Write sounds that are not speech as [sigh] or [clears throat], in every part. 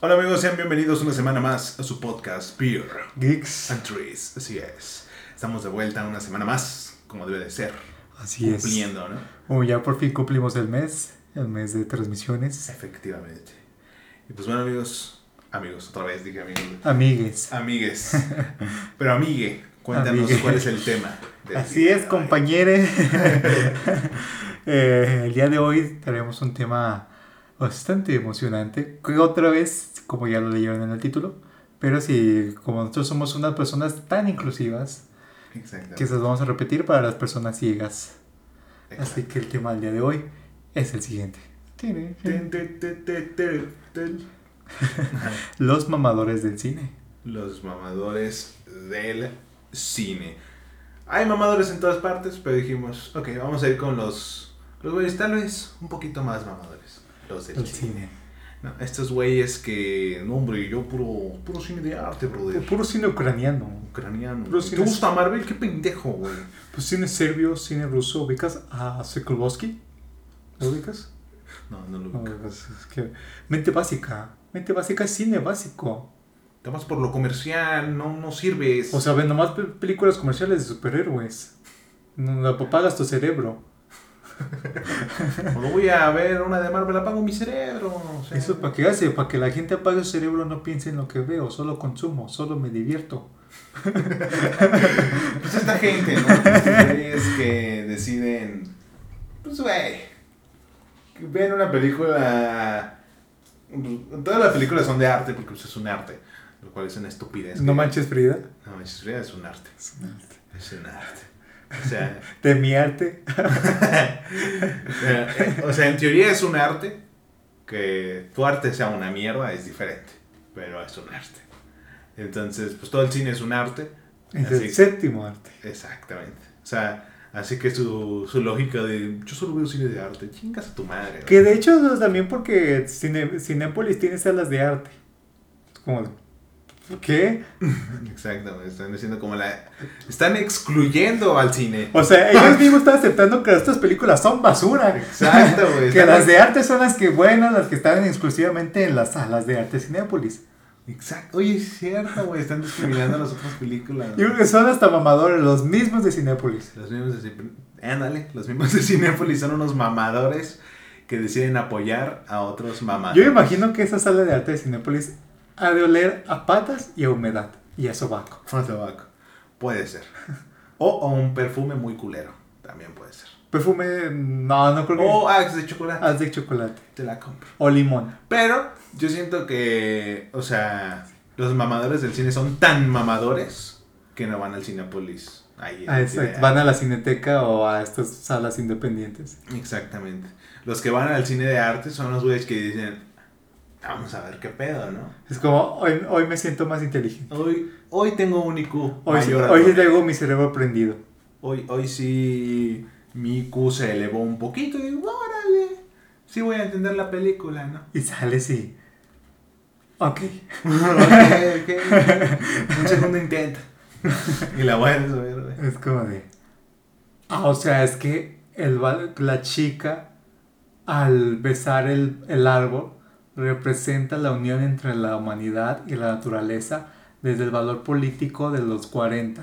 Hola amigos, sean bienvenidos una semana más a su podcast Beer Geeks. and Trees. Así es. Estamos de vuelta una semana más, como debe de ser. Así es. Cumpliendo, ¿no? Como ya por fin cumplimos el mes, el mes de transmisiones. Efectivamente. Y pues bueno amigos, amigos, otra vez dije amigos. Amigues. Amigues. Pero amigue, cuéntanos Amigue. cuál es el tema. Así día es, compañere. [laughs] Eh, el día de hoy tenemos un tema bastante emocionante. Que otra vez, como ya lo leyeron en el título, pero si como nosotros somos unas personas tan inclusivas, que se vamos a repetir para las personas ciegas. Exacto. Así que el tema del día de hoy es el siguiente. [laughs] Los mamadores del cine. Los mamadores del cine. Hay mamadores en todas partes, pero dijimos, ok, vamos a ir con los, los güeyes tal vez un poquito más mamadores. Los del El cine. cine. No, estos güeyes que, no hombre, yo puro, puro cine de arte, brother. Puro cine ucraniano. Ucraniano. Puro ¿Te cine- gusta Marvel? Qué pendejo, güey. Pues cine serbio, cine ruso. ¿Ubicas a Sokolovsky? ¿Lo ubicas? No, no lo No, ubico. pues es que... Mente básica. Mente básica es cine básico. Te vas por lo comercial, no, no sirves. O sea, ven nomás pe- películas comerciales de superhéroes. No pagas tu cerebro. [laughs] Lo voy a ver una de Marvel, apago mi cerebro. o sea. Eso es para que hace, para que la gente apague su cerebro, no piense en lo que veo, solo consumo, solo me divierto. [laughs] Pues esta gente, ¿no? Güeyes que deciden. Pues, güey. Ven una película. Todas las películas son de arte porque pues, es un arte. Lo cual es una estupidez. No manches Frida. No manches, Frida, es un arte. Es un arte. O sea, [laughs] De mi arte. [laughs] eh, o sea, en teoría es un arte. Que tu arte sea una mierda es diferente. Pero es un arte. Entonces, pues todo el cine es un arte. Es el séptimo arte. Exactamente. O sea, así que su, su lógica de yo solo veo cine de arte, chingas a tu madre. ¿no? Que de hecho también porque Cine, Cinépolis tiene salas de arte. Como, ¿qué? [laughs] Exactamente, están diciendo como la... Están excluyendo al cine. O sea, [laughs] ellos mismos están aceptando que estas películas son basura. Exacto, [laughs] güey. Que las de arte son las que buenas, las que están exclusivamente en las salas de arte Cinépolis. Exacto. Oye, es cierto, güey. Están discriminando a las otras películas. Yo creo que son hasta mamadores, los mismos de Cinépolis. Los mismos de... Cine- Ándale, los mismos de Cinépolis son unos mamadores que deciden apoyar a otros mamadores. Yo me imagino que esa sala de arte de Cinépolis ha de oler a patas y a humedad y a sobaco. [laughs] O tabaco. Puede ser. O, o un perfume muy culero. También puede ser. Perfume, no, no creo que. O Axe de chocolate. Haz de chocolate. Te la compro. O limón. Pero yo siento que, o sea, los mamadores del cine son tan mamadores que no van al Cinepolis. Ahí, Ah, exacto. Van a la cineteca o a estas salas independientes. Exactamente. Los que van al cine de arte son los güeyes que dicen, vamos a ver qué pedo, ¿no? Es como, hoy, hoy me siento más inteligente. Hoy, hoy tengo un IQ Hoy, mayor hoy tengo mi cerebro prendido. hoy, hoy sí mi IQ se elevó un poquito y digo, órale, sí voy a entender la película, ¿no? Y sale sí. Ok. ok, ok. [laughs] Un segundo intento. y la voy a güey. Es como de. Ah, o sea, es que el, la chica, al besar el, el árbol, representa la unión entre la humanidad y la naturaleza desde el valor político de los 40.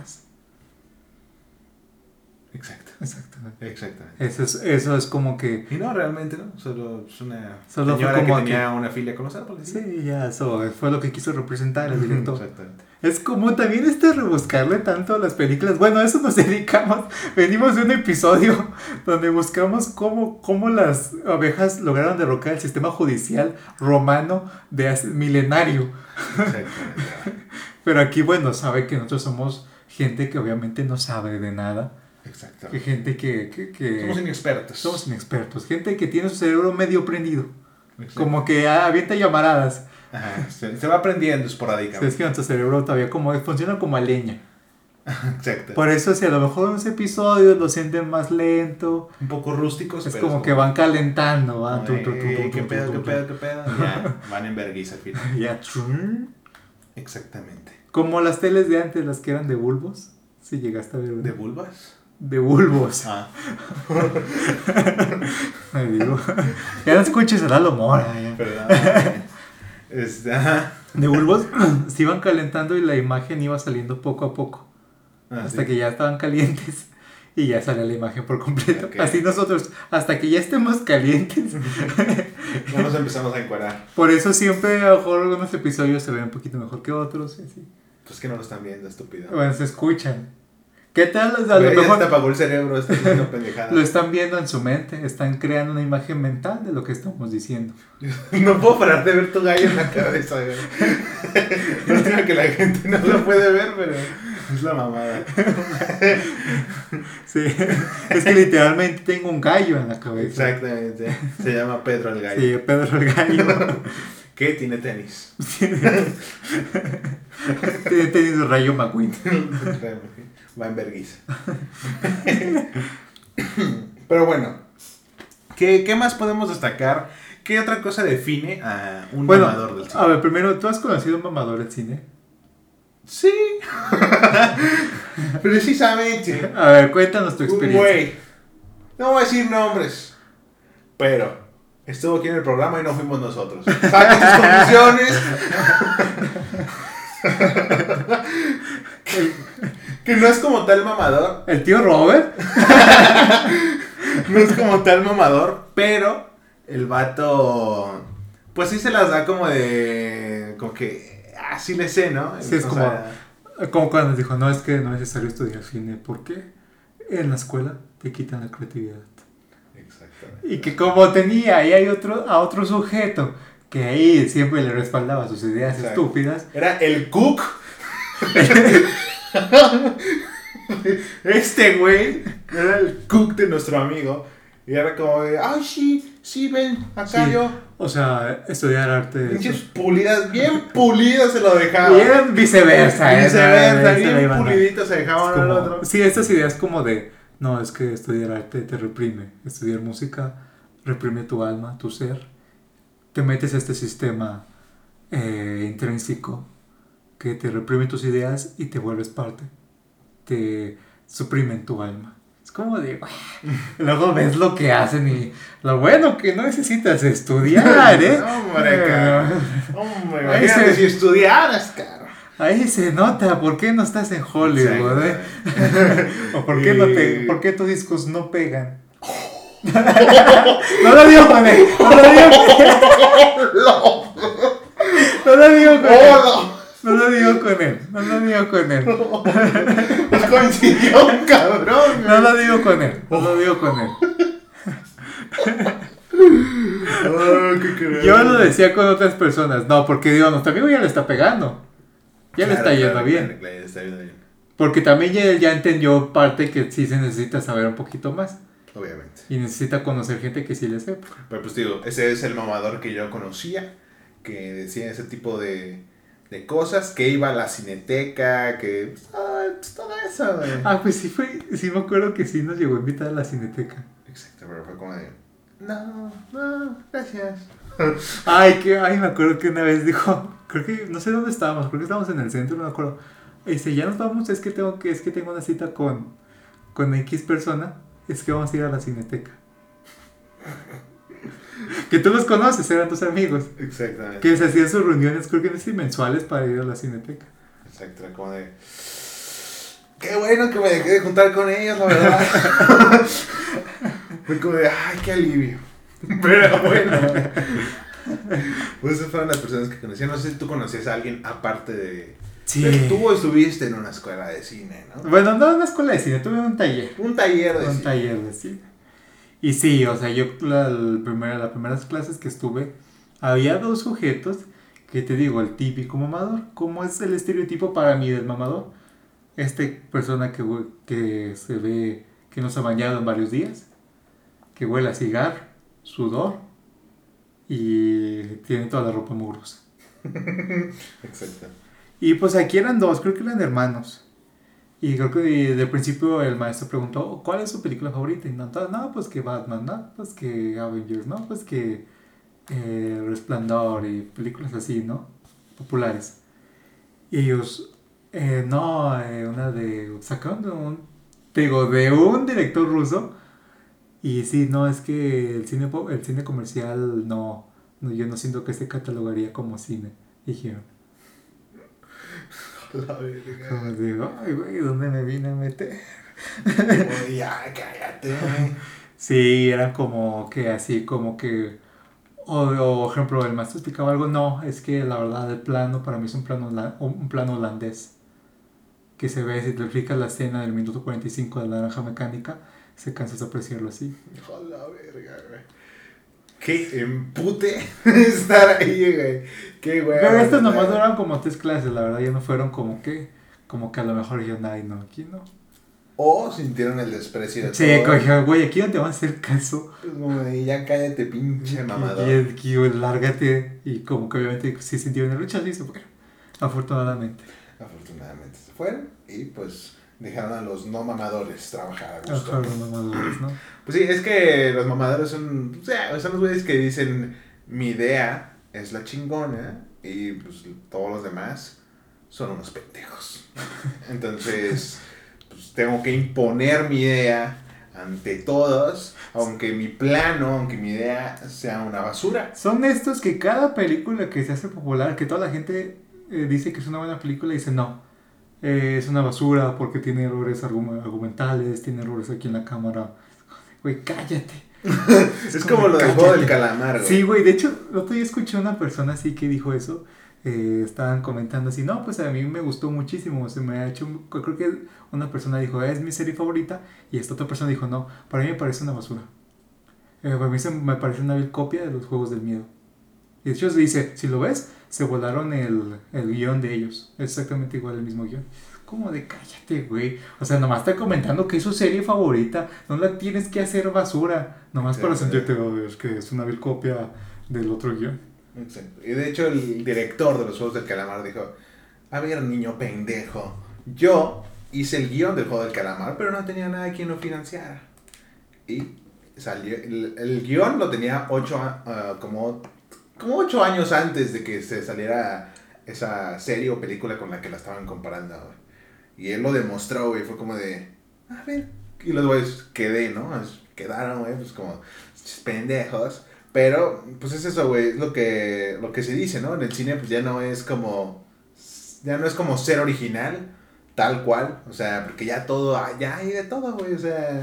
Exacto. Exactamente. Exactamente. Eso es, eso es como que. Y no, realmente no. Solo es una Solo fue como que una filia con los árboles. Sí, ya, eso fue lo que quiso representar el director. Exactamente. Es como también este rebuscarle tanto a las películas. Bueno, a eso nos [laughs] dedicamos. Venimos de un episodio donde buscamos cómo, cómo las abejas lograron derrocar el sistema judicial romano de milenario. [laughs] Pero aquí, bueno, sabe que nosotros somos gente que obviamente no sabe de nada. Exacto. Que gente que, que, que- Somos inexpertos. somos inexpertos. Gente que tiene su cerebro medio prendido. Como que avienta llamaradas. Ajá, se, se va aprendiendo Es esporádicamente. que nuestro cerebro todavía como, funciona como a leña. Exacto. Por eso si a lo mejor unos episodios lo sienten más lento, Un poco rústicos, es pero como que van calentando, van ¿Qué pedo, qué pedo, qué pedo? Ya, [laughs] van en vergüenza al final. [laughs] Ya. Exactamente. Como las teles de antes, las que eran de bulbos. Si llegaste a ver. ¿De ¿De, vulvas? de bulbos. Ah. [laughs] Me digo. ya no escuches a Lalo Mora. ya. Perdón. Este, de bulbos [clears throat] se iban calentando y la imagen iba saliendo poco a poco. Ah, hasta sí. que ya estaban calientes [laughs] y ya sale la imagen por completo. Así nosotros, hasta que ya estemos calientes. [laughs] Ya nos empezamos a encuadrar. Por eso siempre a lo mejor algunos episodios se ven un poquito mejor que otros. así. Pues que no lo están viendo, estúpido. Bueno, se escuchan. ¿Qué tal? A lo Güey, ya mejor te apagó el cerebro, estás haciendo pendejada. lo están viendo en su mente, están creando una imagen mental de lo que estamos diciendo. [laughs] No puedo parar de ver tu gallo en la cabeza, güey. [laughs] Lástima que la gente no lo puede ver, pero es la mamada. Sí, es que literalmente tengo un gallo en la cabeza. Exactamente. Se llama Pedro el gallo. Sí, Pedro el gallo. [laughs] Que tiene tenis. Tiene tenis de rayo McQueen. Va en vergüenza. Pero bueno, ¿qué, ¿qué más podemos destacar? ¿Qué otra cosa define a un Bueno, mamador del cine? a ver, primero, ¿tú has conocido un mamador del cine? Sí. [laughs] Precisamente. A ver, cuéntanos tu experiencia. güey. No voy a decir nombres. Pero estuvo aquí en el programa y no fuimos nosotros. Saquen sus conclusiones. [laughs] [laughs] [laughs] que, no es como tal mamador. ¿El tío Robert? [laughs] No es como tal mamador. Pero el vato. Pues sí se las da como de. Como que. Así le sé, ¿no? Sí, es O como- sea, Como cuando dijo, no, es que no es necesario estudiar cine. ¿Por qué? En la escuela te quitan la creatividad. Exactamente. Y que como tenía ahí hay otro, a otro sujeto que ahí siempre le respaldaba sus ideas Exacto. estúpidas. Era el cook. [laughs] [laughs] este güey era el cook de nuestro amigo. Y era como de, ay, sí, sí, ven, acá Sí. yo. O sea, estudiar arte. Pinches pulidas, bien pulidas se lo dejaban. Eran viceversa, ¿eh? Viceversa, bien puliditos se dejaban al otro. Sí, estas ideas como de, no, es que estudiar arte te reprime, estudiar música reprime tu alma, tu ser, te metes a este sistema eh, intrínseco que te reprime tus ideas y te vuelves parte, te suprimen tu alma. Es como de, [laughs] luego ves lo que hacen y lo bueno que no necesitas estudiar, ¿eh? [laughs] Hombre, cara. [laughs] Hombre, Ahí se- si estudiaras, cara. Ahí se nota, ¿por qué no estás en Hollywood, eh? ¿O por qué, no te, Y- por qué tus discos no pegan? no lo digo él, no lo digo no lo digo ¡Oh, no lo digo con él, no lo digo con él, no! [laughs] Pues coincidió, cabrón. no lo digo con él, no lo digo con él. Qué. Yo lo decía con otras personas, no, porque digo, nuestro amigo ya le está pegando, ya le Claro, está yendo claro, bien, está porque también ya, él ya entendió parte que sí se necesita saber un poquito más Obviamente. y necesita conocer gente que sí le sepa. Pero pues digo, ese es el mamador que yo conocía, que decía ese tipo de, de cosas, que iba a la cineteca, que... Pues, ay, pues todo eso, güey. Ah, pues sí fue, sí me acuerdo que sí nos llegó a invitar a la cineteca. Exacto, pero fue como de... No, no, gracias. [laughs] Ay, que, ay, me acuerdo que una vez dijo, creo que, no sé dónde estábamos, creo que estábamos en el centro, no me acuerdo. Dice, ya nos vamos, es que tengo que, es que tengo una cita con, con X persona, es que vamos a ir a la cineteca. [laughs] que tú los conoces, eran tus amigos. Exactamente. Que se hacían sus reuniones, creo que mensuales para ir a la cineteca. Exacto, era como de... Qué bueno que me dejé de juntar con ellos, la verdad. [laughs] Fue como de, ay, qué alivio. [laughs] Pero bueno. Pues esas fueron las personas que conocía. No sé si tú conocías a alguien aparte de... Sí. Tú estuviste en una escuela de cine, ¿no? Bueno, no en una escuela de cine, tuve un taller. Un taller de un cine. taller de cine. Y sí, o sea, yo la, primera, las primeras clases que estuve, había dos sujetos que te digo, el típico mamador. ¿Cómo es el estereotipo para mí del mamador? Este persona que, que se ve que no se ha bañado en varios días, que huele a cigarro, sudor y tiene toda la ropa mugrosa. [laughs] Exacto. Y pues aquí eran dos, creo que eran hermanos. Y creo que de, de principio el maestro preguntó, ¿cuál es su película favorita? Y no, no, pues que Batman, no, pues que Avengers, no, pues que eh, Resplandor y películas así, ¿no? Populares. Y ellos, eh, no, eh, una de, sacaron de un, de un director ruso. Y sí, no, es que el cine, el cine comercial no, no, yo no siento que se catalogaría como cine. Dijeron. [laughs] La verga. Como digo, ay, güey, ¿dónde me vine a meter? Ya, cállate. Sí, era como que así, como que. O, o ejemplo, el maestro explicaba algo. No, es que la verdad, el plano para mí es un plano, un plano holandés. Que se ve, si te fijas la escena del minuto 45 de la naranja mecánica, se cansa de apreciarlo así. La verga, güey. Qué empute [laughs] estar ahí, güey. Qué güey. Pero estas nomás duraron como tres clases, la verdad, ya no fueron como que. Como que a lo mejor yo, ay, no, aquí no. O sintieron el desprecio de Sí, todo. cogió, güey, aquí no te van a hacer caso. Pues de, ya cállate, pinche mamador. Y aquí, güey, lárgate. Y como que obviamente sí sintieron el rechazo y se fueron. Afortunadamente. Afortunadamente se fueron y pues dejaron a los no mamadores trabajar a gusto. Los mamadores, ¿no? Pues sí, es que los mamadores son, o sea, son los güeyes que dicen mi idea es la chingona y pues todos los demás son unos pendejos. [laughs] Entonces, pues tengo que imponer mi idea ante todos, aunque mi plano, aunque mi idea sea una basura. Son estos que cada película que se hace popular, que toda la gente eh, dice que es una buena película, dice no. eh, es una basura porque tiene errores argum- argumentales, tiene errores aquí en la cámara. Güey, cállate. [laughs] Es, como lo del juego del calamar, güey. Sí, güey, de hecho, el otro día escuché una persona así que dijo eso. eh, estaban comentando así, no, pues a mí me gustó muchísimo, se me ha hecho, creo que una persona dijo, es mi serie favorita, y esta otra persona dijo, no, para mí me parece una basura. Eh, para mí se, me parece una copia de los juegos del miedo. Y de hecho dice, si lo ves, se volaron el, el guion de ellos, exactamente igual el mismo guion. Como de cállate, güey. O sea, nomás está comentando que es su serie favorita. No la tienes que hacer basura. Nomás para sentirte, "Oh, es que es una vil copia del otro guion. Exacto. Y de hecho el director de los Juegos del Calamar dijo, a ver niño pendejo, yo hice el guion del Juego del Calamar, pero no tenía nada quien lo financiara. Y salió, el, el guion lo tenía ocho, ah, como, como ocho años antes de que se saliera esa serie o película con la que la estaban comparando. güey. Y él lo demostró, güey, fue como de, a ver, y los güeyes quedé, ¿no? Es- Quedaron, güey, pues como pendejos. Pero, pues es eso, güey, es lo que, lo que se dice, ¿no? En el cine, pues ya no es como, ya no es como ser original, tal cual, o sea, porque ya todo, ah, ya hay de todo, güey, o sea,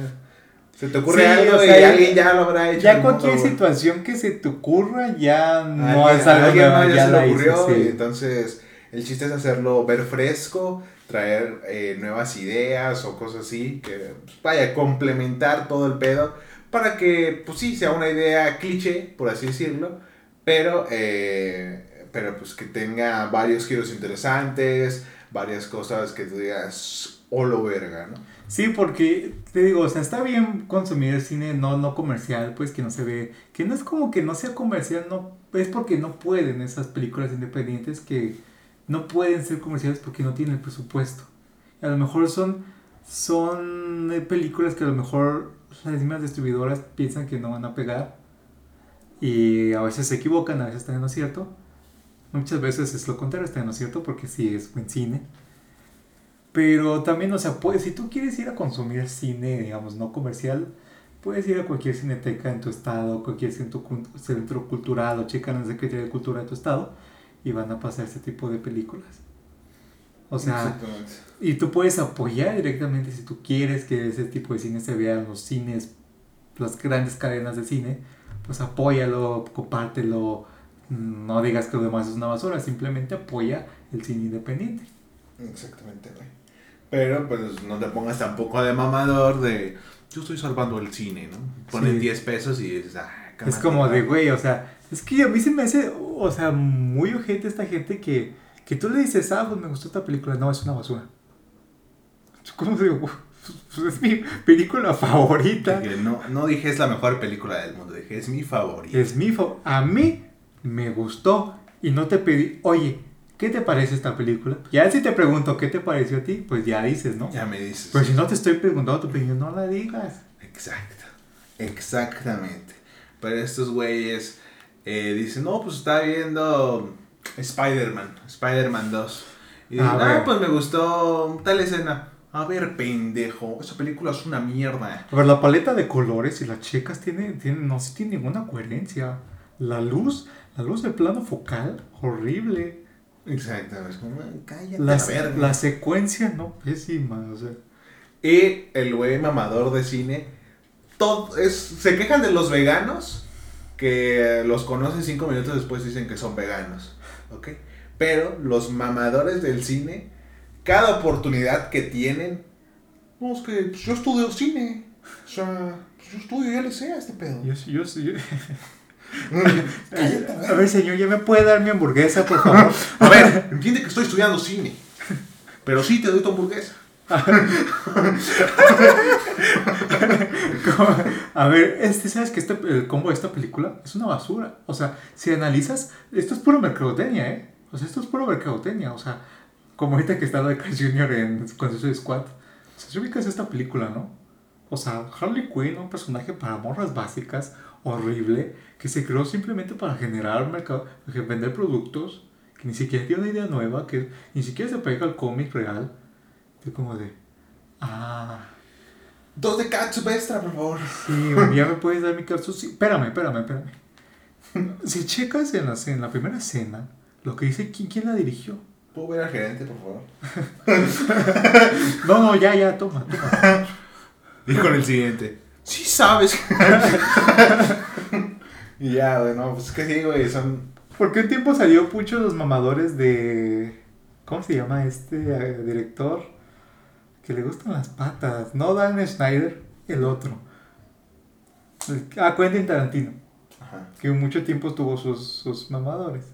se te ocurre Sí, algo o sea, y alguien ya lo habrá hecho. Ya cualquier mundo, situación que se te ocurra ya no Alguien- es algo más ya, ya se le ocurrió y sí. entonces el chiste es hacerlo ver fresco, traer eh, nuevas ideas o cosas así, que pues, vaya, complementar todo el pedo para que, pues sí, sea una idea cliché, por así decirlo, pero, eh, pero pues que tenga varios giros interesantes, varias cosas que tú digas, lo verga, ¿no? Sí, porque te digo, o sea, está bien consumir el cine no, no comercial, pues que no se ve, que no es como que no sea comercial, no, es porque no pueden esas películas independientes que no pueden ser comerciales porque no tienen el presupuesto. A lo mejor son, son películas que a lo mejor las mismas distribuidoras piensan que no van a pegar y a veces se equivocan, a veces están en lo cierto. Muchas veces es lo contrario, está en lo cierto porque sí es buen cine. Pero también, o sea, puedes, si tú quieres ir a consumir cine, digamos, no comercial, puedes ir a cualquier cineteca en tu estado, cualquier centro, centro cultural o checan en la Secretaría de Cultura de tu estado y van a pasar ese tipo de películas. O sea, y tú puedes apoyar directamente si tú quieres que ese tipo de cine se vea en los cines, las grandes cadenas de cine, pues apóyalo, compártelo, no digas que lo demás es una basura, simplemente apoya el cine independiente. Exactamente, güey. Pero pues no te pongas tampoco de mamador de yo estoy salvando el cine, ¿no? Ponen Sí. 10 pesos y dices, ah, Es como de, güey, o sea, es que a mí se me hace, o sea, muy ojete esta gente que, que tú le dices, ah, pues me gustó esta película, no, es una basura. ¿Cómo digo? Pues es mi película favorita. No, no dije es la mejor película del mundo, dije es mi favorita. Es mi fa- A mí me gustó y no te pedí, oye, ¿qué te parece esta película? Ya si te pregunto qué te pareció a ti, pues ya dices, ¿no? Ya me dices. Pero si no te estoy preguntando tu opinión, no la digas. Exacto. Exactamente. Pero estos güeyes eh, dicen, no, pues está viendo Spider-Man, Spider-Man 2. Y A dicen, ver. ah, pues me gustó tal escena. A ver, pendejo, esa película es una mierda. A ver, la paleta de colores y las checas tiene, tiene, no sí tiene ninguna coherencia. La luz, La luz del plano focal, horrible. Exacto, es como, cállate La, verga. la secuencia, no, pésima, o sea. Y el güey mamador de cine, todo es, se quejan de los veganos, que los conocen cinco minutos después dicen que son veganos, ¿ok? Pero los mamadores del cine, cada oportunidad que tienen, no, es que pues, yo estudio cine, o sea, pues, yo estudio, ya le sé a este pedo. Yo, yo, yo- Cállate, [laughs] [laughs] A ver, señor, ¿ya me puede dar mi hamburguesa, por favor? [laughs] A ver, entiende que estoy estudiando cine, pero sí te doy tu hamburguesa. [laughs] A ver, este, ¿sabes que este, el combo de esta película es una basura? O sea, si analizas, esto es puro mercadotecnia, ¿eh? O sea, esto es puro mercadotecnia. O sea, como ahorita que está Carl Jr. en con Suicide Squad. O sea, si ubicas esta película, ¿no? O sea, Harley Quinn, un personaje para morras básicas, horrible, que se creó simplemente para generar mercado, que vender productos, que ni siquiera tiene una idea nueva, que ni siquiera se pega al cómic real. Es como de, ah, Dos de Katsu extra, por favor. Sí, ya me puedes dar mi caso. Sí, espérame, espérame, espérame. Si checas en la, en la primera escena, lo que dice, ¿quién, quién la dirigió? ¿Puedo ver al gerente, por favor? [laughs] No, no, ya, ya, toma, toma. Y con el siguiente. Sí sabes. [laughs] y ya, güey, no, pues es que sí, güey, son... ¿Por qué un tiempo salió Pucho los mamadores de. ¿Cómo se llama este eh, director? Que le gustan las patas. No Dan Schneider, el otro. Ah, Quentin Tarantino. Ajá. que mucho tiempo tuvo sus, sus mamadores.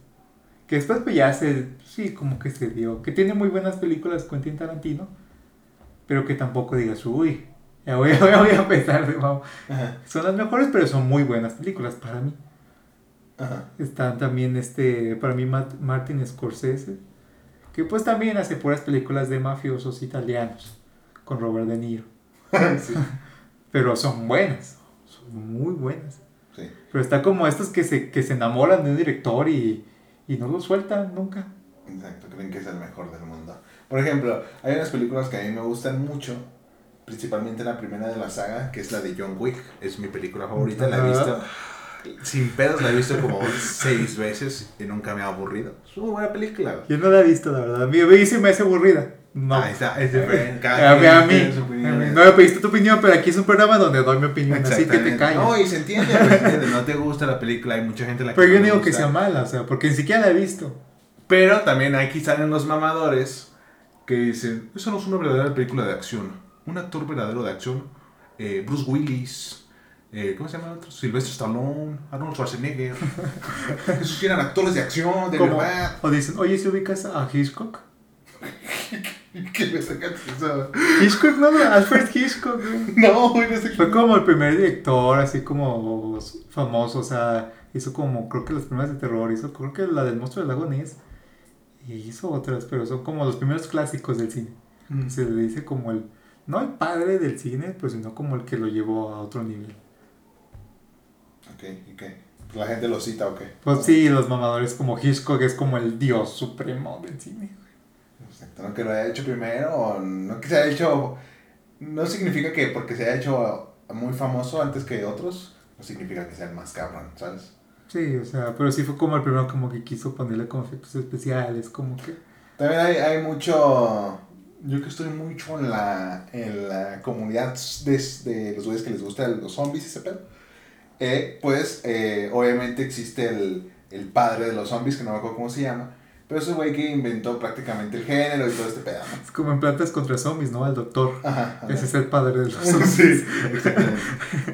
Que después pues ya se, sí, como que se dio. Que tiene muy buenas películas Quentin Tarantino, pero que tampoco digas, uy, ya voy, [laughs] ya voy a empezar de. Ajá. Son las mejores, pero son muy buenas películas para mí. Ajá. Están también, este, para mí, Martin Scorsese, que pues también hace puras películas de mafiosos italianos, con Robert De Niro. [laughs] sí. [laughs] Pero son buenas, son muy buenas. Sí. Pero está como estos que se, que se enamoran de un director y, y no lo sueltan nunca. Exacto, creen que es el mejor del mundo. Por ejemplo, hay unas películas que a mí me gustan mucho, principalmente la primera de la saga, que es la de John Wick. Es mi película favorita, la he visto. Sin pedos la he visto como seis veces y nunca me ha aburrido. Es una buena película. Yo no la he visto, la verdad. A mí, sí me hace aburrida. No. Ahí está, es diferente. A mí, a mí, a. No me pediste tu opinión, pero aquí es un programa donde doy mi opinión. Así que te callas. No, y se entiende, se entiende. No te gusta la película, hay mucha gente la que pero yo no digo que sea mala, o sea, porque ni siquiera la he visto. Pero también aquí salen los mamadores que dicen, eso no es una verdadera película de acción. Un actor verdadero de acción, eh, Bruce Willis, eh, ¿cómo se llama el otro? Sylvester Stallone, Arnold Schwarzenegger. [laughs] Esos eran actores de acción, de Como- verdad. O dicen, oye, si ubicas a Hitchcock? [laughs] ¿Qué me sacas eso? Hitchcock, no, Alfred Hitchcock. [laughs] No, güey, no sé Fue como el primer director, así como famoso, o sea, hizo como, creo que las primeras de terror, hizo, creo que la del monstruo del lago Ness, y hizo otras, pero son como los primeros clásicos del cine. Mm. Se le dice como el, no el padre del cine, pues sino como el que lo llevó a otro nivel. Ok, ok. ¿La gente lo cita o qué? Pues sí, los mamadores como Hitchcock es como el dios supremo del cine. Exacto, no que lo haya hecho primero, no que se haya hecho. No significa que porque se haya hecho muy famoso antes que otros, no significa que sea el más cabrón, ¿sabes? Sí, o sea, pero sí fue como el primero como que quiso ponerle como efectos especiales, como que... También hay, hay mucho. Yo que estoy mucho en la, en la comunidad de, de los güeyes que les gustan los zombies y ese pedo. Eh, pues, eh, obviamente existe el, el padre de los zombies, que no me acuerdo cómo se llama. Pero ese güey que inventó prácticamente el género y todo este pedo, ¿no? Es como en plantas contra zombies, ¿no? El doctor. Ajá. ajá. Ese es el padre de los [laughs] zombies. Sí, exactamente.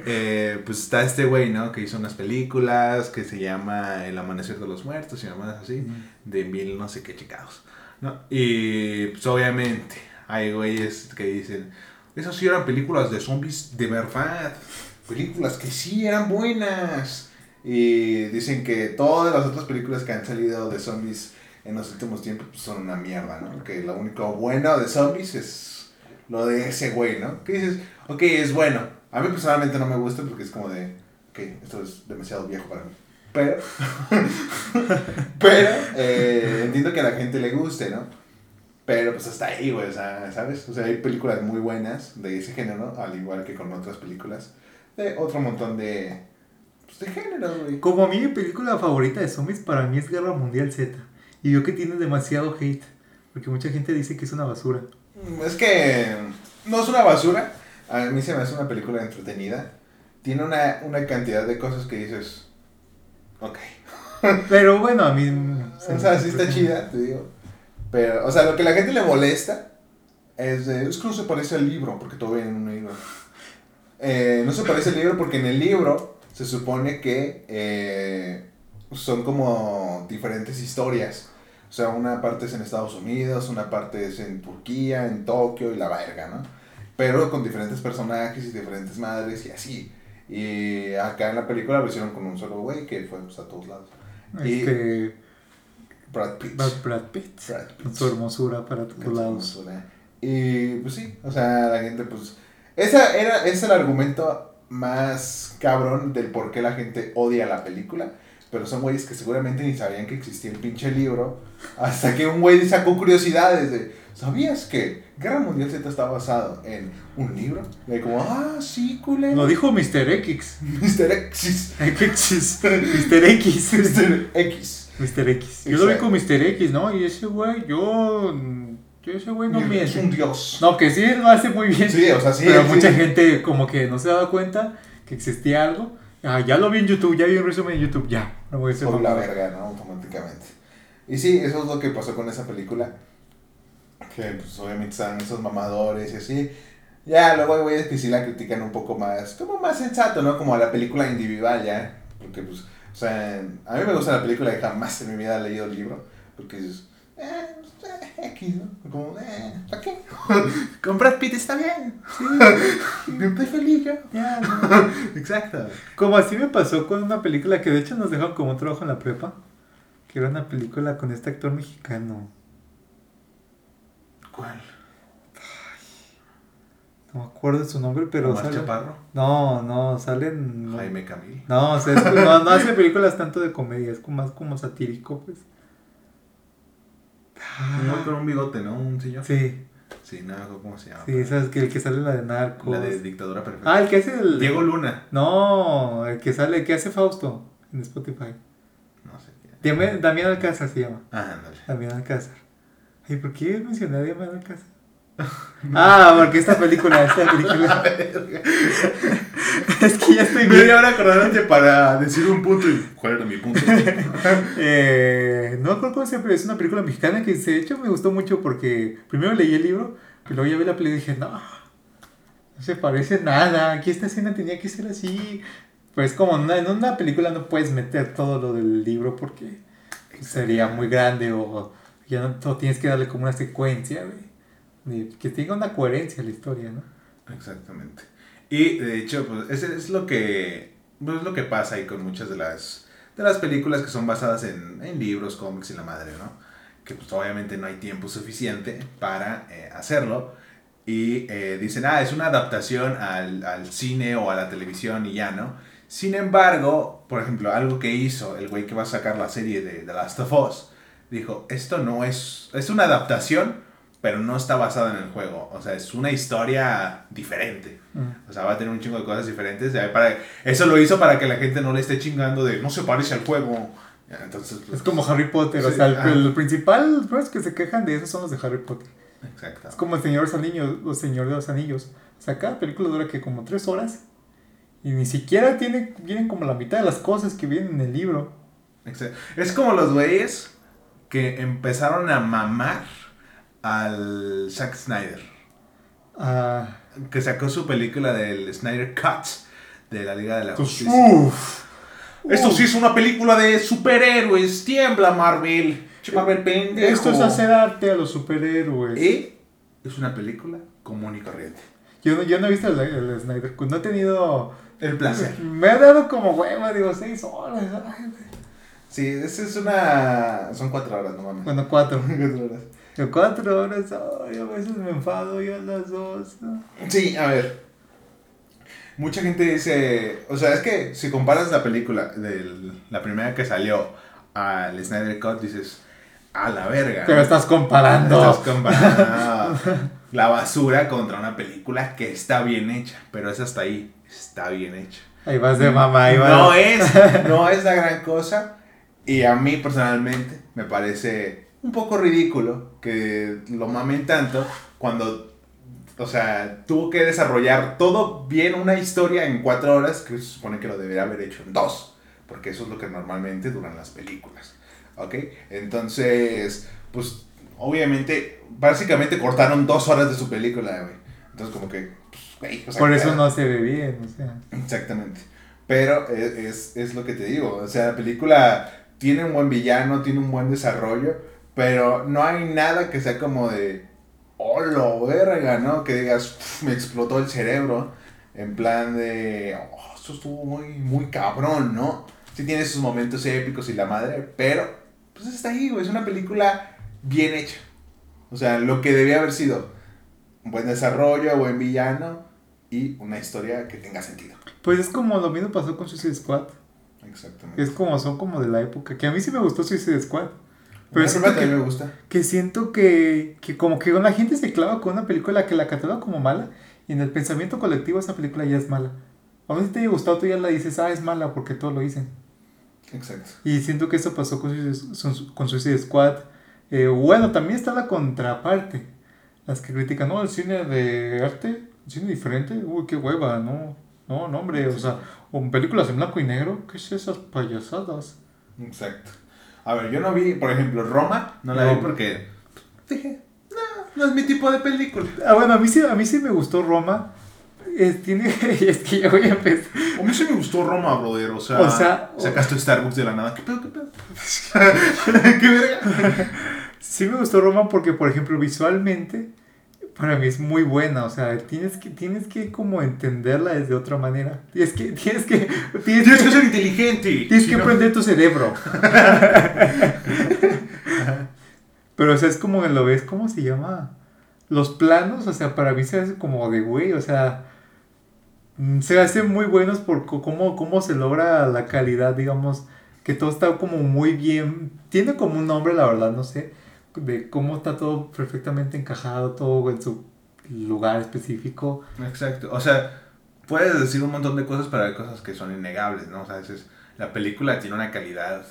Eh, pues está este güey, ¿no? Que hizo unas películas que se llama El Amanecer de los Muertos y demás así, de mil no sé qué chicados, ¿no? Y pues obviamente hay güeyes que dicen, esas sí eran películas de zombies de verdad, películas que sí eran buenas. Y dicen que todas las otras películas que han salido de zombies en los últimos tiempos pues, son una mierda, ¿no? Que lo único bueno de zombies es lo de ese güey, ¿no? Que dices, ok, es bueno. A mí personalmente no me gusta porque es como de, ok, esto es demasiado viejo para mí. Pero, [laughs] pero eh, entiendo que a la gente le guste, ¿no? Pero pues hasta ahí, güey, o sea, ¿sabes? O sea, hay películas muy buenas de ese género, al igual que con otras películas de otro montón de pues, de género, güey. Como a mí mi película favorita de zombies para mí es Guerra Mundial Z. Y yo que tiene demasiado hate. Porque mucha gente dice que es una basura. Mm, Es que no es una basura. A mí se me hace una película entretenida. Tiene una, una cantidad de cosas que dices. Ok. [laughs] Pero bueno, a mí... O sea, sí está chida, te digo. Pero, o sea, lo que la gente le molesta es de. Es que no se parece al libro, porque todo viene en un libro. Eh, no se parece al libro porque en el libro se supone que eh, son como diferentes historias. O sea, una parte es en Estados Unidos, una parte es en Turquía, en Tokio y la verga, ¿no? Pero con diferentes personajes y diferentes madres y así. Y acá en la película lo hicieron con un solo güey que fue pues, a todos lados. Y Este... Brad Pitt. Brad, Brad Pitt. Brad Pitt. Con su hermosura para todos lados. hermosura. Y pues sí, o sea, la gente pues... Esa era, es el argumento más cabrón del por qué la gente odia la película. Pero son güeyes que seguramente ni sabían que existía el pinche libro. Hasta que un güey sacó curiosidades de... ¿Sabías que Guerra Mundial Z está basado en un libro? Y como, ah, sí, culero. Lo dijo Mr. X. Mr. X. X. Mr. X. Mr. X. Mr. X. Yo lo vi con Mr. X, ¿no? Y ese güey, yo. Yo ese güey no es un miente. dios. No, que sí lo hace muy bien. Sí, o sea, sí. pero sí. mucha gente como que no se daba cuenta que existía algo. Ah, ya lo vi en YouTube, ya vi un resumen en YouTube, ya. No voy a hacer Por la verga, ¿no? Automáticamente. Y sí, eso es lo que pasó con esa película. Que pues obviamente están esos mamadores y así. Ya, luego hay güeyes que sí la critican un poco más, como más sensato, ¿no? Como a la película individual ya. Porque pues, o sea, a mí me gusta la película y jamás en mi vida he leído el libro. Porque dices, eh, pues, eh, X, ¿no? Como, eh, ¿para qué? Con Brad Pitt está bien. Sí, [laughs] estoy feliz yo. Ya, no. [laughs] Exacto. Como así me pasó con una película que de hecho nos dejaron como un trabajo en la prepa. Que era una película con este actor mexicano. ¿Cuál? No me acuerdo su nombre, pero sale. Chaparro. No, no, salen. Jaime Camil. No, o sea, es no, no hace películas tanto de comedia, es como más como satírico, pues. Uno con un bigote, ¿no? Un señor. Sí, Sí, no, ¿cómo se llama? sí, sabes que el que sale la de Narcos. La de Dictadura Perfecta. Ah, el que hace el. Diego Luna. No, el que sale, que hace Fausto en Spotify. No sé quién. Damián, Damián Alcázar se llama. Ah, ándale. Damián Alcázar. Ay, ¿por qué mencioné a Damián Alcázar? [laughs] Ah, porque esta película, esta película. [laughs] [laughs] es que ya estoy. Media hora acordándote para decir un punto y. ¿Cuál era mi punto? [laughs] Eh, no acuerdo cómo pero es una película mexicana que de hecho me gustó mucho porque primero leí el libro, y luego ya vi la película y dije, no, no se parece nada, aquí esta escena tenía que ser así. Pues como en una, en una película no puedes meter todo lo del libro porque sería muy grande o ya no tienes que darle como una secuencia, güey. Que tenga una coherencia la historia, ¿no? Exactamente. Y de hecho, pues, ese es lo que. Pues, es lo que pasa ahí con muchas de las. De las películas que son basadas en, en libros, cómics y la madre, ¿no? Que pues obviamente no hay tiempo suficiente para eh, hacerlo. Y eh, dicen, ah, es una adaptación al, al cine o a la televisión y ya, ¿no? Sin embargo, por ejemplo, algo que hizo el güey que va a sacar la serie de The Last of Us, dijo, esto no es, es una adaptación, pero no está basada en el juego. O sea, es una historia diferente. Mm. O sea, va a tener un chingo de cosas diferentes. Para, eso lo hizo para que la gente no le esté chingando de, no se parece al juego. Entonces, pues, Es como Harry Potter, o Sí, sea, el, el principal, los que se quejan de eso son los de Harry Potter. Exacto. Es como el Señor de los Anillos, o Señor de los Anillos. O sea, cada película dura que como tres horas. Y ni siquiera tiene, vienen como la mitad de las cosas que vienen en el libro. Exacto. Es como los güeyes que empezaron a mamar al Zack Snyder. Ah, Que sacó su película del Snyder Cut de la Liga de la pues, Justicia. uff. Esto sí es una película de superhéroes. Tiembla, Marvel. Marvel pendejo. Esto es hacer arte a los superhéroes. Y es una película común y corriente. Yo, no- yo no he visto el, el Snyder Cut, no he tenido... El placer. Me ha dado como hueva, digo, seis horas. ay. Sí, esa es una. Son cuatro horas, no mames. Bueno, cuatro. [laughs] Cuatro horas. De cuatro horas, ay, a veces me enfado yo a las dos. ¿no? Sí, a ver. Mucha gente dice. O sea, es que si comparas la película de la primera que salió al Snyder Cut, dices. A la verga. Pero estás comparando. Estás comparando la basura contra una película que está bien hecha. Pero es hasta ahí. Está bien hecha. Ahí vas de mamá, ahí vas. No es, no es la gran cosa. Y a mí personalmente me parece un poco ridículo que lo mamen tanto cuando, o sea, tuvo que desarrollar todo bien una historia en cuatro horas que se supone que lo debería haber hecho en dos, porque eso es lo que normalmente duran las películas, ¿ok? Entonces, pues, obviamente, básicamente cortaron dos horas de su película, güey. Entonces, como que, pues, güey, o sea, Por eso no se ve bien, o sea. Exactamente. Pero es, es, es lo que te digo. O sea, la película tiene un buen villano, tiene un buen desarrollo, pero no hay nada que sea como de, oh, lo verga, ¿no? Que digas, "Uf, me explotó el cerebro. En plan de, oh, esto estuvo muy, muy cabrón, ¿no? Sí tiene sus momentos épicos y la madre, pero, pues está ahí, güey. Es una película bien hecha. O sea, lo que debía haber sido un buen desarrollo, buen villano y una historia que tenga sentido. Pues es como lo mismo pasó con Suicide Squad. Exactamente. Es como, son como de la época. Que a mí sí me gustó Suicide Squad. Pero siento que, me gusta. que siento que, que como que la gente se clava con una película que la cataloga como mala. Y en el pensamiento colectivo esa película ya es mala. A veces te haya gustado, tú ya la dices, ah, es mala porque todos lo dicen. Exacto. Y siento que eso pasó con Suicide, con Suicide Squad. Eh, bueno, también está la contraparte. Las que critican, no, el cine de arte, el cine diferente, uy, qué hueva, no. No, no, hombre, o sea, o películas en blanco y negro, ¿qué es esas payasadas? Exacto. A ver, yo no vi, por ejemplo, Roma, no la No. vi porque dije, no, no es mi tipo de película. Ah, bueno, a mí sí, a mí sí me gustó Roma. Es, tiene, [laughs] es que ya voy a empezar. A mí sí me gustó Roma, brother, o sea, O sea, sacaste Starbucks de la nada. ¿Qué pedo, qué pedo? [laughs] [laughs] ¿Qué verga? Sí me gustó Roma porque, por ejemplo, visualmente, para mí es muy buena. O sea, tienes que, tienes que como entenderla desde otra manera. Tienes que, tienes que, tienes Tienes que que, ser inteligente. tienes Si que no- aprender tu cerebro. [laughs] Pero, o sea, es como lo ves, ¿cómo se llama? Los planos, o sea, para mí se hace como de güey, o sea, mm, se hacen muy buenos por cómo, cómo se logra la calidad, digamos, que todo está como muy bien, tiene como un nombre, la verdad, no sé, de cómo está todo perfectamente encajado, todo en su lugar específico. Exacto. O sea, puedes decir un montón de cosas, pero hay cosas que son innegables, ¿no? O sea, dices, la película tiene una calidad